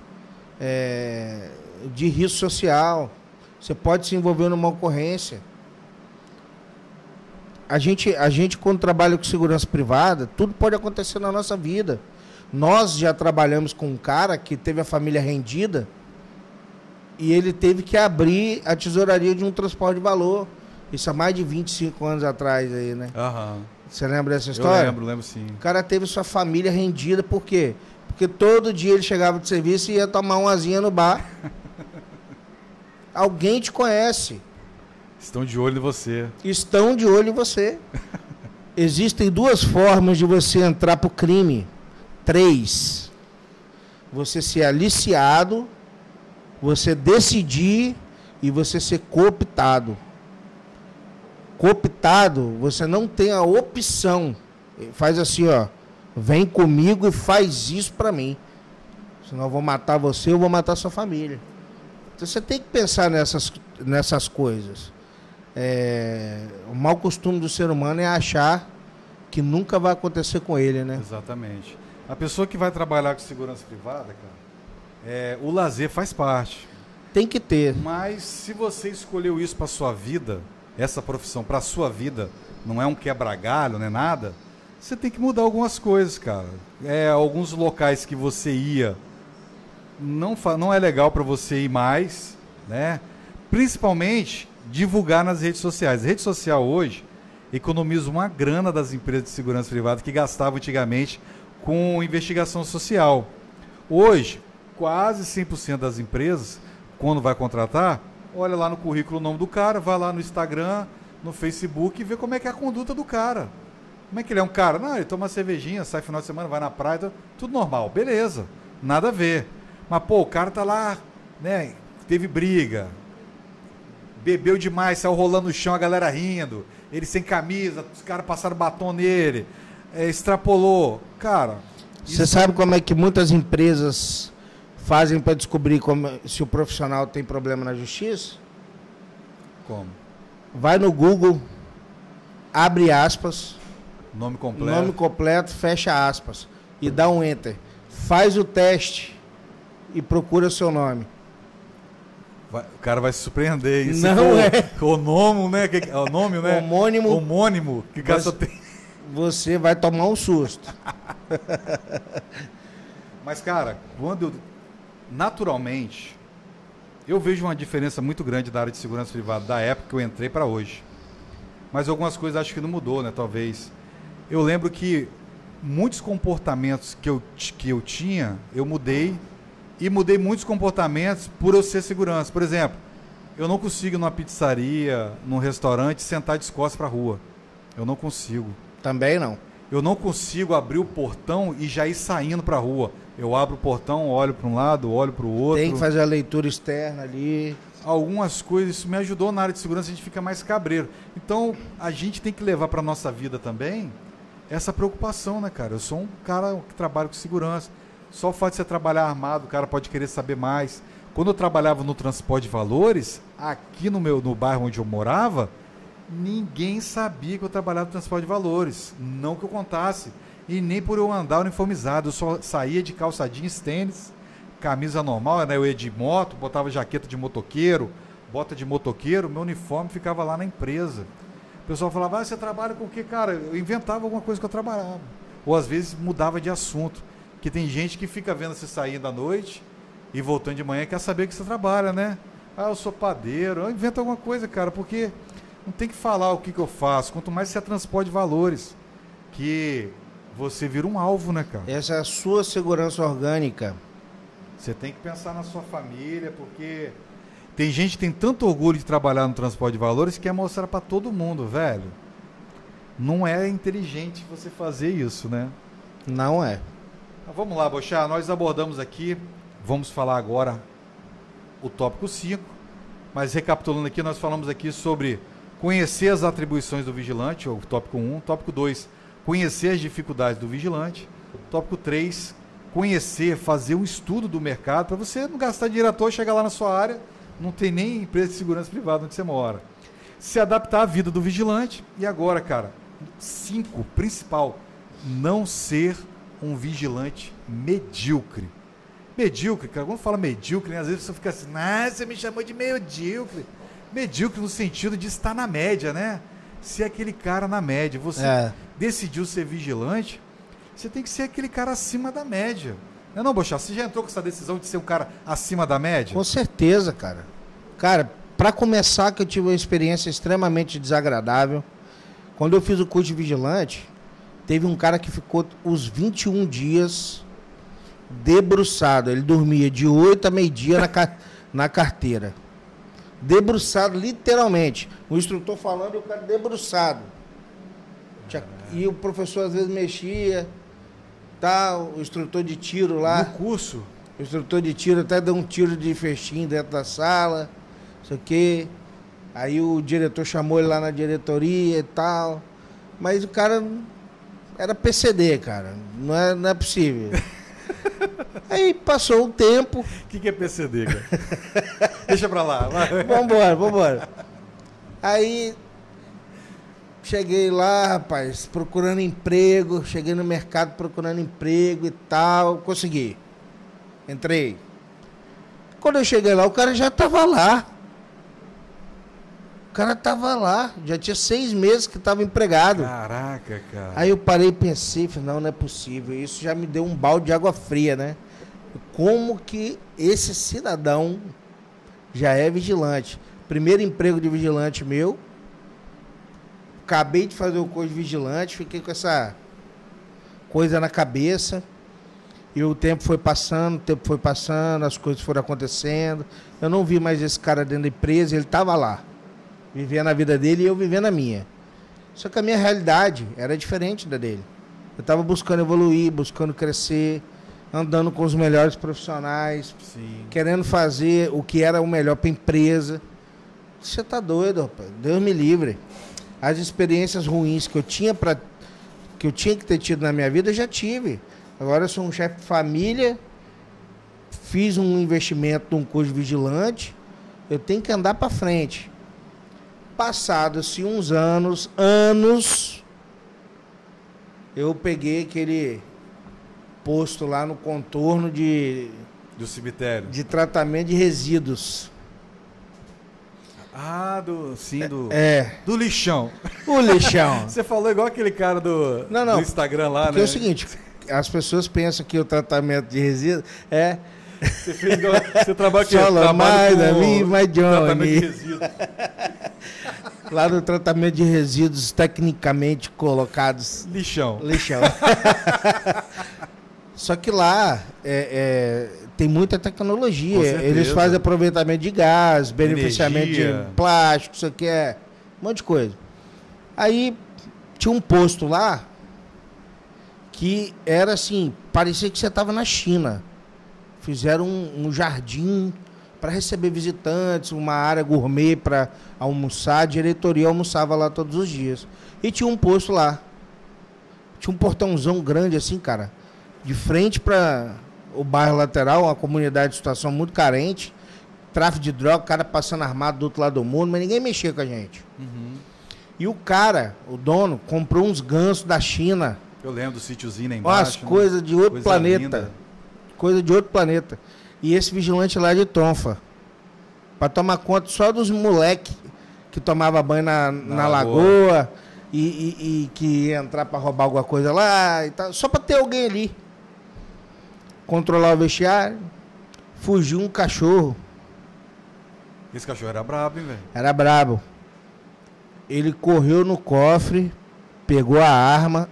é, de risco social. Você pode se envolver numa ocorrência. A gente, a gente, quando trabalha com segurança privada, tudo pode acontecer na nossa vida. Nós já trabalhamos com um cara que teve a família rendida e ele teve que abrir a tesouraria de um transporte de valor. Isso há mais de 25 anos atrás aí, né? Aham. Você lembra dessa Eu história? lembro, lembro sim. O cara teve sua família rendida, por quê? Porque todo dia ele chegava de serviço e ia tomar uma asinha no bar. Alguém te conhece. Estão de olho em você. Estão de olho em você. Existem duas formas de você entrar para o crime. Três. Você ser aliciado, você decidir e você ser cooptado. Cooptado, você não tem a opção. Faz assim, ó. Vem comigo e faz isso para mim. Senão eu vou matar você, eu vou matar sua família. Então você tem que pensar nessas, nessas coisas. É, o mau costume do ser humano é achar que nunca vai acontecer com ele, né? Exatamente. A pessoa que vai trabalhar com segurança privada, cara, é, o lazer faz parte. Tem que ter. Mas se você escolheu isso para sua vida, essa profissão para sua vida, não é um quebra-galho, não é nada, você tem que mudar algumas coisas, cara. É, alguns locais que você ia não, não é legal para você ir mais, né? Principalmente divulgar nas redes sociais. A rede social hoje economiza uma grana das empresas de segurança privada que gastavam antigamente com investigação social. Hoje, quase 100% das empresas, quando vai contratar, olha lá no currículo o nome do cara, vai lá no Instagram, no Facebook e vê como é que é a conduta do cara. Como é que ele é um cara? Não, ele toma cervejinha, sai final de semana, vai na praia, tudo normal. Beleza, nada a ver. Mas, pô, o cara tá lá, né? Teve briga, bebeu demais, saiu rolando no chão, a galera rindo, ele sem camisa, os caras passaram batom nele, é, extrapolou. Cara. Você isso... sabe como é que muitas empresas fazem para descobrir como, se o profissional tem problema na justiça? Como? Vai no Google, abre aspas. Nome completo. Nome completo, fecha aspas. E dá um enter. Faz o teste e procura seu nome. Vai, o cara vai se surpreender. Isso não é. O nome, né? Que, é o nome, né? Homônimo. Homônimo. Que você, tem. Você vai tomar um susto. Mas, cara, quando eu. Naturalmente, eu vejo uma diferença muito grande da área de segurança privada da época que eu entrei para hoje. Mas algumas coisas acho que não mudou, né? Talvez. Eu lembro que muitos comportamentos que eu, que eu tinha, eu mudei e mudei muitos comportamentos por eu ser segurança. Por exemplo, eu não consigo numa pizzaria, num restaurante, sentar de costas para a rua. Eu não consigo. Também não. Eu não consigo abrir o portão e já ir saindo para a rua. Eu abro o portão, olho para um lado, olho para o outro. Tem que fazer a leitura externa ali. Algumas coisas, isso me ajudou na área de segurança, a gente fica mais cabreiro. Então, a gente tem que levar para nossa vida também essa preocupação, né, cara? Eu sou um cara que trabalha com segurança. Só o fato de você trabalhar armado, o cara pode querer saber mais. Quando eu trabalhava no transporte de valores, aqui no meu no bairro onde eu morava, ninguém sabia que eu trabalhava no transporte de valores. Não que eu contasse. E nem por eu andar uniformizado. Eu só saía de calça jeans, tênis, camisa normal, né? Eu ia de moto, botava jaqueta de motoqueiro, bota de motoqueiro, meu uniforme ficava lá na empresa. O pessoal falava, ah, você trabalha com o quê? Cara, eu inventava alguma coisa que eu trabalhava. Ou às vezes mudava de assunto. Que tem gente que fica vendo você saindo à noite e voltando de manhã quer saber que você trabalha, né? Ah, eu sou padeiro. Inventa alguma coisa, cara, porque não tem que falar o que, que eu faço. Quanto mais você é transporte de valores, que você vira um alvo, né, cara? Essa é a sua segurança orgânica. Você tem que pensar na sua família, porque tem gente que tem tanto orgulho de trabalhar no transporte de valores que quer mostrar para todo mundo, velho. Não é inteligente você fazer isso, né? Não é. Vamos lá, Bochá, nós abordamos aqui, vamos falar agora o tópico 5, mas recapitulando aqui, nós falamos aqui sobre conhecer as atribuições do vigilante, o tópico 1, tópico 2, conhecer as dificuldades do vigilante, tópico 3, conhecer, fazer um estudo do mercado, para você não gastar dinheiro à toa, chegar lá na sua área, não tem nem empresa de segurança privada onde você mora. Se adaptar à vida do vigilante, e agora, cara, 5, principal, não ser um vigilante medíocre. Medíocre, cara, quando fala medíocre, né, às vezes você fica assim, ah, você me chamou de medíocre. Medíocre no sentido de estar na média, né? Ser aquele cara na média. Você é. decidiu ser vigilante, você tem que ser aquele cara acima da média. Não é não, Bochá? Você já entrou com essa decisão de ser um cara acima da média? Com certeza, cara. Cara, para começar, que eu tive uma experiência extremamente desagradável. Quando eu fiz o curso de vigilante, Teve um cara que ficou os 21 dias debruçado. Ele dormia de 8 a meio-dia na, na carteira. Debruçado, literalmente. O instrutor falando e o cara debruçado. Tinha- E o professor às vezes mexia, tal, o instrutor de tiro lá. No curso? O instrutor de tiro até deu um tiro de festim dentro da sala, não sei o quê. Aí o diretor chamou ele lá na diretoria e tal. Mas o cara era PCD, cara. Não é, não é possível. Aí passou o tempo. O que, que é PCD, cara? Deixa pra lá. vai. Vambora, vambora. Aí cheguei lá, rapaz, procurando emprego. Cheguei no mercado procurando emprego e tal. Consegui. Entrei. Quando eu cheguei lá, o cara já tava lá. O cara tava lá. Já tinha seis meses que tava empregado. Caraca, cara. Aí eu parei e pensei, falei, não, não é possível. Isso já me deu um balde de água fria, né? Como que esse cidadão já é vigilante? Primeiro emprego de vigilante meu. Acabei de fazer o curso de vigilante, fiquei com essa coisa na cabeça. E o tempo foi passando, o tempo foi passando, as coisas foram acontecendo. Eu não vi mais esse cara dentro da empresa, ele estava lá, vivendo a vida dele e eu vivendo a minha. Só que a minha realidade era diferente da dele. Eu estava buscando evoluir, buscando crescer, andando com os melhores profissionais, Sim. querendo fazer o que era o melhor para a empresa. Você tá doido, rapaz? Deus me livre. As experiências ruins que eu tinha para que eu tinha que ter tido na minha vida, eu já tive. Agora eu sou um chefe de família, fiz um investimento num curso vigilante, eu tenho que andar para frente. Passados-se uns anos, anos, eu peguei aquele posto lá no contorno de, Do cemitério. de tratamento de resíduos. Ah, do. Sim, do. É, Do lixão. o lixão. Você falou igual aquele cara do, Não, não. do Instagram lá, né? é o seguinte, as pessoas pensam que o tratamento de resíduos é Você, fez igual, você trabalha aqui, trabalha mais da mim, mais Johnny. lá no tratamento de resíduos tecnicamente colocados Lixão. lixão. Só que lá é, é, tem muita tecnologia. Eles fazem aproveitamento de gás, beneficiamento Energia. de plástico, isso aqui é um monte de coisa. Aí tinha um posto lá que era assim, parecia que você estava na China. Fizeram um, um jardim para receber visitantes, uma área gourmet para almoçar. A diretoria almoçava lá todos os dias. E tinha um posto lá. Tinha um portãozão grande assim, cara, de frente para o bairro lateral, uma comunidade de situação muito carente, tráfico de droga, cara passando armado do outro lado do mundo, mas ninguém mexia com a gente. Uhum. E o cara, o dono, comprou uns gansos da China, Eu lembro do sítiozinho lá embaixo. né? coisas de outro Coisa planeta. linda. Coisa de outro planeta. E esse vigilante lá de tronfa. Pra tomar conta só dos moleque que tomava banho na, na, lagoa. lagoa, e, e- e que ia entrar pra roubar alguma coisa lá e tal. Só pra ter alguém ali. Controlar o vestiário. Fugiu um cachorro. Esse cachorro era brabo, hein, velho? Era brabo. Ele correu no cofre, pegou a arma.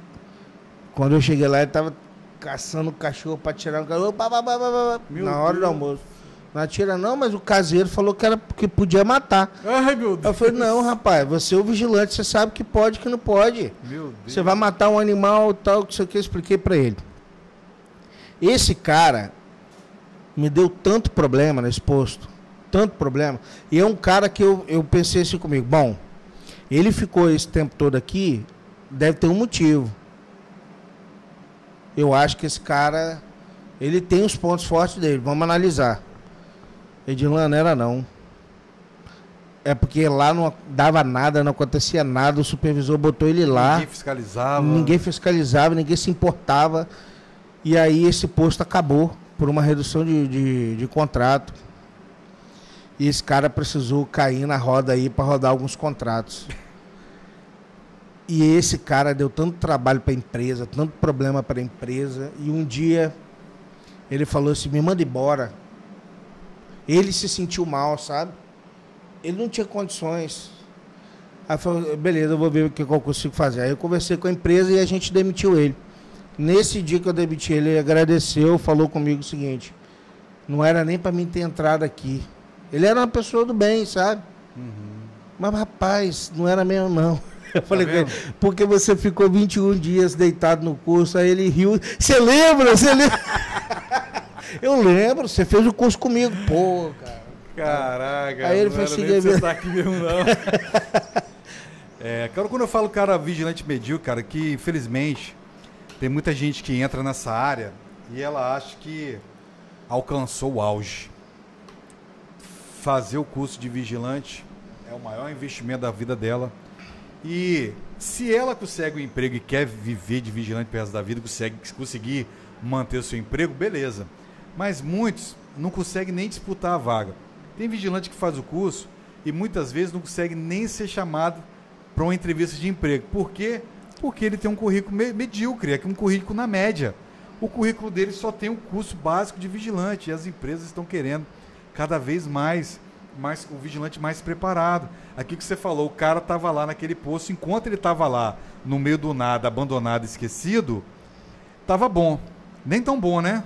Quando eu cheguei lá, ele tava caçando o cachorro pra tirar o cachorro. Pá, pá, pá, na hora do Deus. almoço. Não atira não, mas o caseiro falou que, era, que podia matar. Ai, meu Eu Deus. falei, não, rapaz, você é o vigilante, você sabe que pode, que não pode. Meu Deus. Você vai matar um animal tal, que isso aqui eu expliquei pra ele. Esse cara me deu tanto problema nesse posto, tanto problema. E é um cara que eu, eu pensei assim comigo, bom, ele ficou esse tempo todo aqui, deve ter um motivo. Eu acho que esse cara, ele tem os pontos fortes dele, vamos analisar. Edilan não era não. É porque lá não dava nada, não acontecia nada, o supervisor botou ele lá. Ninguém fiscalizava. Ninguém fiscalizava, ninguém se importava. E aí esse posto acabou por uma redução de, de, de contrato. E esse cara precisou cair na roda aí para rodar alguns contratos. E esse cara deu tanto trabalho para a empresa, tanto problema para a empresa. E um dia ele falou assim: me manda embora. Ele se sentiu mal, sabe? Ele não tinha condições. Aí falou, beleza, eu vou ver o que eu consigo fazer. Aí eu conversei com a empresa e a gente demitiu ele. Nesse dia que eu demiti ele, ele agradeceu, falou comigo o seguinte: não era nem para mim ter entrado aqui. Ele era uma pessoa do bem, sabe? Mas, rapaz, não era mesmo, não. Eu falei com ele, porque você ficou 21 dias deitado no curso, aí ele riu. Você lembra? Você lembra? Eu lembro, você fez o curso comigo. Pô, cara. Caraca, Aí ele não foi era você tá aqui mesmo, não. é, cara, quando eu falo cara vigilante medíocre, cara, que infelizmente tem muita gente que entra nessa área e ela acha que alcançou o auge. Fazer o curso de vigilante é o maior investimento da vida dela. E se ela consegue um emprego e quer viver de vigilante pro resto da vida, consegue conseguir manter o seu emprego, beleza. Mas muitos não conseguem nem disputar a vaga. Tem vigilante que faz o curso e muitas vezes não consegue nem ser chamado para uma entrevista de emprego. Por quê? Porque ele tem um currículo me- medíocre, é um currículo na média. O currículo dele só tem um curso básico de vigilante e as empresas estão querendo cada vez mais, mais o vigilante mais preparado. Aqui que você falou, o cara estava lá naquele posto, enquanto ele estava lá no meio do nada, abandonado, esquecido, tava bom. Nem tão bom, né?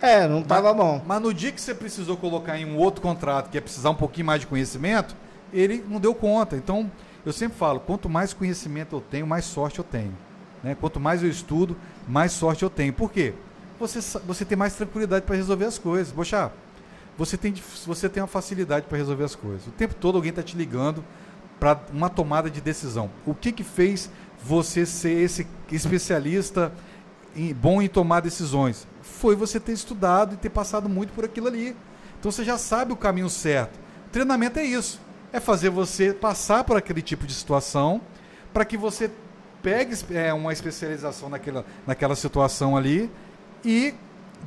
É, não tava Mas- bom. Mas no dia que você precisou colocar em um outro contrato, que é precisar um pouquinho mais de conhecimento, ele não deu conta. Então, eu sempre falo, quanto mais conhecimento eu tenho, mais sorte eu tenho. Né? Quanto mais eu estudo, mais sorte eu tenho. Por quê? Você, você tem mais tranquilidade para resolver as coisas. Poxa, você tem, você tem uma facilidade para resolver as coisas. O tempo todo alguém está te ligando para uma tomada de decisão. O que, que fez você ser esse especialista em- bom em tomar decisões? Foi você ter estudado e ter passado muito por aquilo ali. Então você já sabe o caminho certo. Treinamento é isso. É fazer você passar por aquele tipo de situação para que você pegue é, uma especialização naquela, naquela situação ali e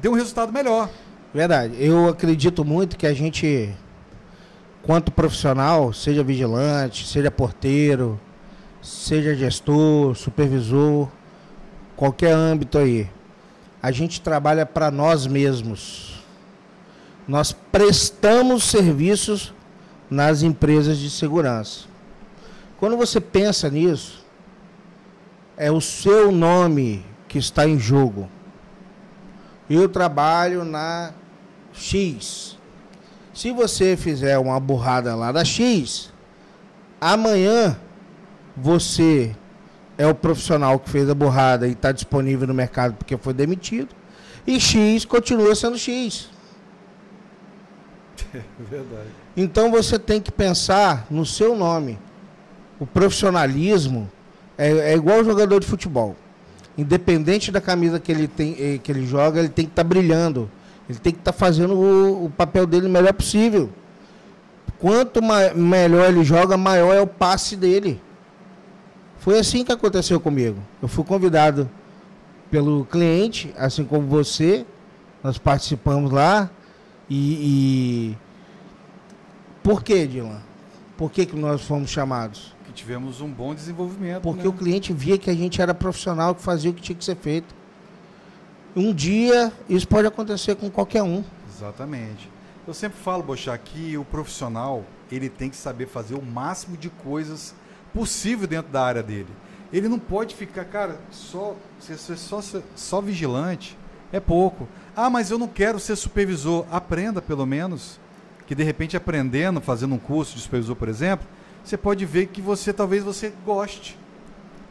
dê um resultado melhor. Verdade. Eu acredito muito que a gente, quanto profissional, seja vigilante, seja porteiro, seja gestor, supervisor, qualquer âmbito aí, a gente trabalha para nós mesmos. Nós prestamos serviços nas empresas de segurança. Quando você pensa nisso, é o seu nome que está em jogo. Eu trabalho na X. Se você fizer uma burrada lá da X, amanhã você é o profissional que fez a burrada e está disponível no mercado porque foi demitido. E X continua sendo X. Verdade. Então você tem que pensar no seu nome. O profissionalismo é, é igual jogador de futebol. Independente da camisa que ele, tem, eh, que ele joga, ele tem que estar brilhando. Ele tem que estar fazendo o, o papel dele o melhor possível. Quanto melhor ele joga, maior é o passe dele. Foi assim que aconteceu comigo. Eu fui convidado pelo cliente, assim como você. Nós participamos lá. E, e... por que, Dylan? Por que, que nós fomos chamados? Que tivemos um bom desenvolvimento. Porque né? o cliente via que a gente era profissional, que fazia o que tinha que ser feito. Um dia isso pode acontecer com qualquer um. Exatamente. Eu sempre falo, Bochá, que o profissional ele tem que saber fazer o máximo de coisas possível dentro da área dele. Ele não pode ficar, cara, só ser só, ser só vigilante é pouco. Ah, mas eu não quero ser supervisor. Aprenda pelo menos. Que de repente aprendendo, fazendo um curso de supervisor, por exemplo, você pode ver que você talvez você goste.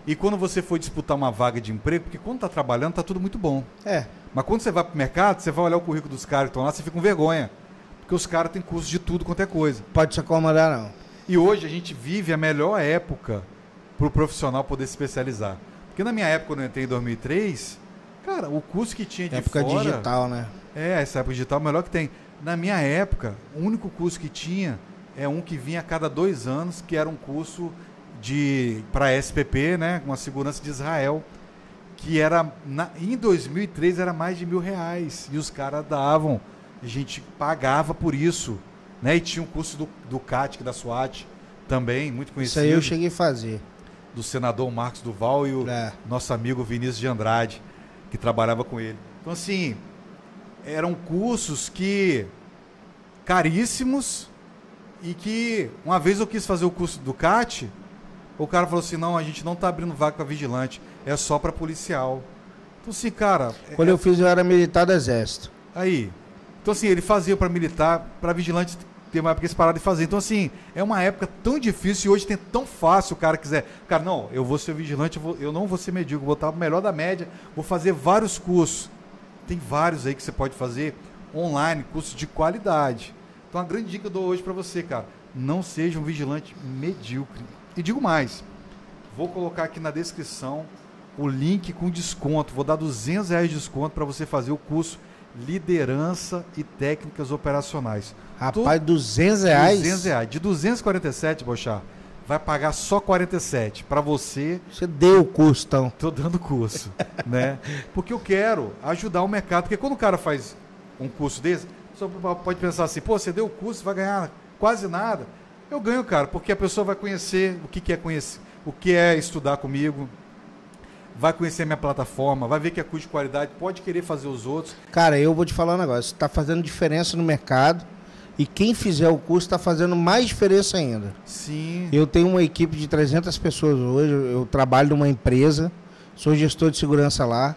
E quando você for disputar uma vaga de emprego, porque quando está trabalhando, está tudo muito bom. É. Mas quando você vai pro mercado, você vai olhar o currículo dos caras que estão lá, você fica com vergonha. Porque os caras têm curso de tudo quanto é coisa. Pode se acomodar, não. E hoje a gente vive a melhor época pro profissional poder se especializar. Porque na minha época, quando eu entrei em 2003, cara, o curso que tinha de Época fora... digital, né? É, essa época digital é o melhor que tem. Na minha época, o único curso que tinha é um que vinha a cada dois anos, que era um curso de para SPP, né, uma segurança de Israel, que era na, em 2003 era mais de mil reais e os caras davam, a gente pagava por isso, né? E tinha um curso do, do CAT, da SWAT, também muito Isso conhecido, aí eu cheguei a fazer. do senador Marcos Duval e o É. nosso amigo Vinícius de Andrade, que trabalhava com ele. Então, assim, eram cursos que caríssimos e que uma vez eu quis fazer o curso do CAT, o cara falou assim: não, a gente não está abrindo vaga para vigilante, é só para policial. Então, assim, cara, Quando é- eu fiz, eu era militar do exército. aí. Então, assim, ele fazia para militar, para vigilante tem uma época que eles pararam de fazer. Então, assim, é uma época tão difícil e hoje tem tão fácil o cara quiser. Cara, não, eu vou ser vigilante, eu, vou, eu não vou ser medíocre, vou estar melhor da média, vou fazer vários cursos. Tem vários aí que você pode fazer online, cursos de qualidade. Então, a grande dica que eu dou hoje para você, cara, não seja um vigilante medíocre. E digo mais, vou colocar aqui na descrição o link com desconto. Vou dar 200 reais de desconto para você fazer o curso Liderança e Técnicas Operacionais. Rapaz, Tô... 200 reais? 200 reais. De 247, Bochá, vai pagar só 47 para você. Você deu o curso, então. Tô dando curso, né? Porque eu quero ajudar o mercado. Porque quando o cara faz um curso desse, só pode pensar assim, pô, você deu o curso, vai ganhar quase nada. Eu ganho, cara, porque a pessoa vai conhecer o que, que é conhecer, o que é estudar comigo, vai conhecer minha plataforma, vai ver que é curso de qualidade, pode querer fazer os outros. Cara, eu vou te falar um negócio, está fazendo diferença no mercado e quem fizer o curso está fazendo mais diferença ainda. Sim. Eu tenho uma equipe de 300 pessoas hoje, eu trabalho numa empresa, sou gestor de segurança lá.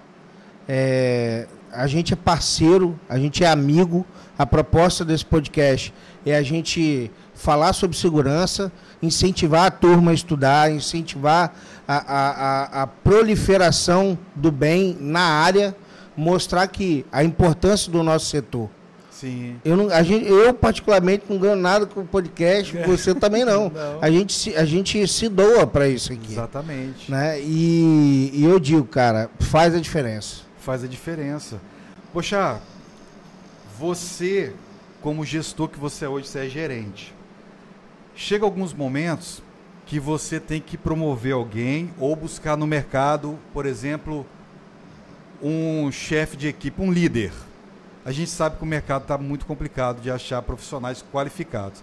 É, a gente é parceiro, a gente é amigo. A proposta desse podcast é a gente falar sobre segurança, incentivar a turma a estudar, incentivar a, a, a, a proliferação do bem na área, mostrar que a importância do nosso setor. Sim. Eu, não, a gente, eu, particularmente, não ganho nada com o podcast, você também não. não. A, gente se, a gente se doa para isso aqui. Exatamente. Né? E, e eu digo, cara, faz a diferença. Faz a diferença. Poxa, você, como gestor que você é hoje, você é gerente chega alguns momentos que você tem que promover alguém ou buscar no mercado, por exemplo, um chefe de equipe, um líder. A gente sabe que o mercado está muito complicado de achar profissionais qualificados.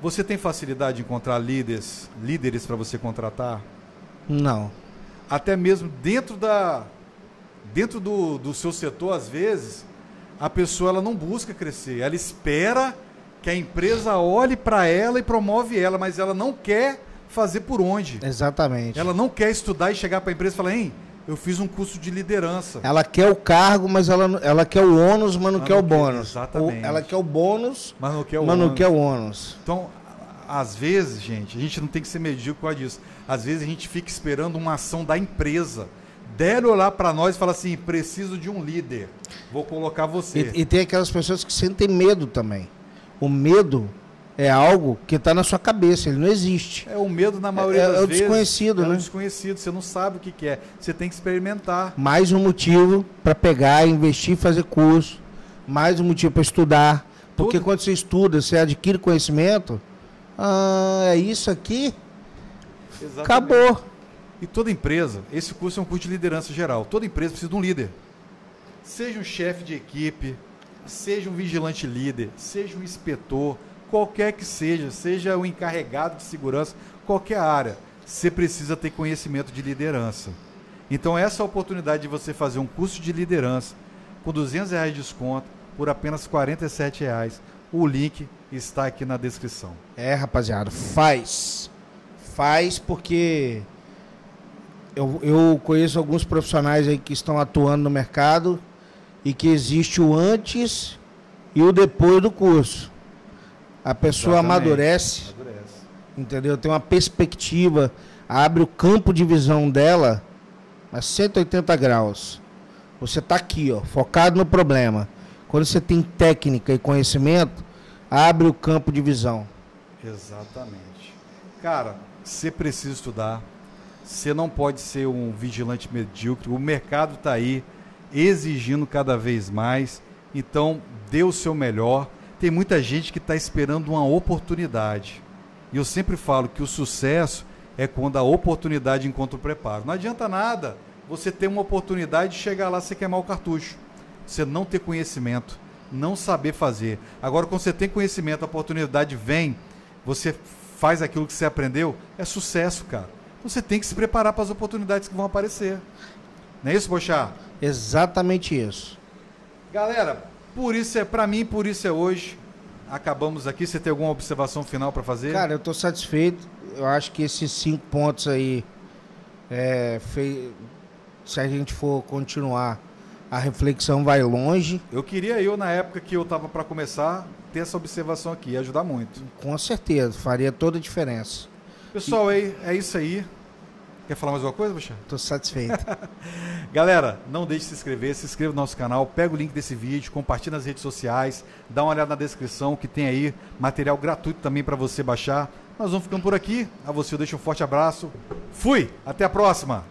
Você tem facilidade de encontrar líderes, líderes para você contratar? Não. Até mesmo dentro da dentro do, do seu setor, às vezes, a pessoa ela não busca crescer, ela espera que a empresa olhe para ela e promove ela, mas ela não quer fazer por onde. Exatamente. Ela não quer estudar e chegar para a empresa e falar, hein, eu fiz um curso de liderança. Ela quer o cargo, mas ela, ela quer o ônus, mas não quer não o bônus. Exatamente. Ela quer o bônus, mas não quer o, mas ônus. Não quer o ônus. Então, às vezes, gente, a gente não tem que ser medíocre com disso. Às vezes a gente fica esperando uma ação da empresa. Deram lá para nós e fala assim, preciso de um líder. Vou colocar você. E, e tem aquelas pessoas que sentem medo também. O medo é algo que está na sua cabeça, ele não existe. É o medo na maioria é, das é o vezes. desconhecido, é né? É o desconhecido, você não sabe o que, que é. Você tem que experimentar. Mais um motivo para pegar, investir, fazer curso. Mais um motivo para estudar. Porque Tudo. quando você estuda, você adquire conhecimento. Ah, é isso aqui. Exatamente. Acabou. E toda empresa, esse curso é um curso de liderança geral. Toda empresa precisa de um líder. Seja um chefe de equipe, seja um vigilante líder, seja um inspetor, qualquer que seja, seja o encarregado de segurança, qualquer área, você precisa ter conhecimento de liderança. Então essa oportunidade de você fazer um curso de liderança com 200 reais de desconto por apenas 47 reais. O link está aqui na descrição. É, rapaziada, faz. Faz porque eu, eu conheço alguns profissionais aí que estão atuando no mercado e que existe o antes e o depois do curso. A pessoa amadurece, amadurece, entendeu? Tem uma perspectiva, abre o campo de visão dela a 180 graus. Você está aqui, ó, focado no problema. Quando você tem técnica e conhecimento, abre o campo de visão. Exatamente. Cara, você precisa estudar. Você não pode ser um vigilante medíocre. O mercado está aí exigindo cada vez mais. Então, dê o seu melhor. Tem muita gente que está esperando uma oportunidade. E eu sempre falo que o sucesso é quando a oportunidade encontra o preparo. Não adianta nada você ter uma oportunidade de chegar lá e queimar o cartucho. Você não ter conhecimento, não saber fazer. Agora, quando você tem conhecimento, a oportunidade vem, você faz aquilo que você aprendeu, é sucesso, cara. Você tem que se preparar para as oportunidades que vão aparecer. Não é isso, Bochá? Exatamente isso. Galera, por isso é para mim, por isso é hoje. Acabamos aqui. Você tem alguma observação final para fazer? Cara, eu estou satisfeito. Eu acho que esses cinco pontos aí, é, fei... se a gente for continuar a reflexão vai longe. Eu queria eu, na época que eu estava para começar, ter essa observação aqui, ia ajudar muito. Com certeza, faria toda a diferença. Pessoal, e... é, é isso aí. Quer falar mais alguma coisa, Buxa? Tô satisfeito. Galera, não deixe de se inscrever, se inscreva no nosso canal, pega o link desse vídeo, compartilha nas redes sociais, dá uma olhada na descrição que tem aí material gratuito também para você baixar. Nós vamos ficando por aqui. A você eu deixo um forte abraço. Fui, até a próxima.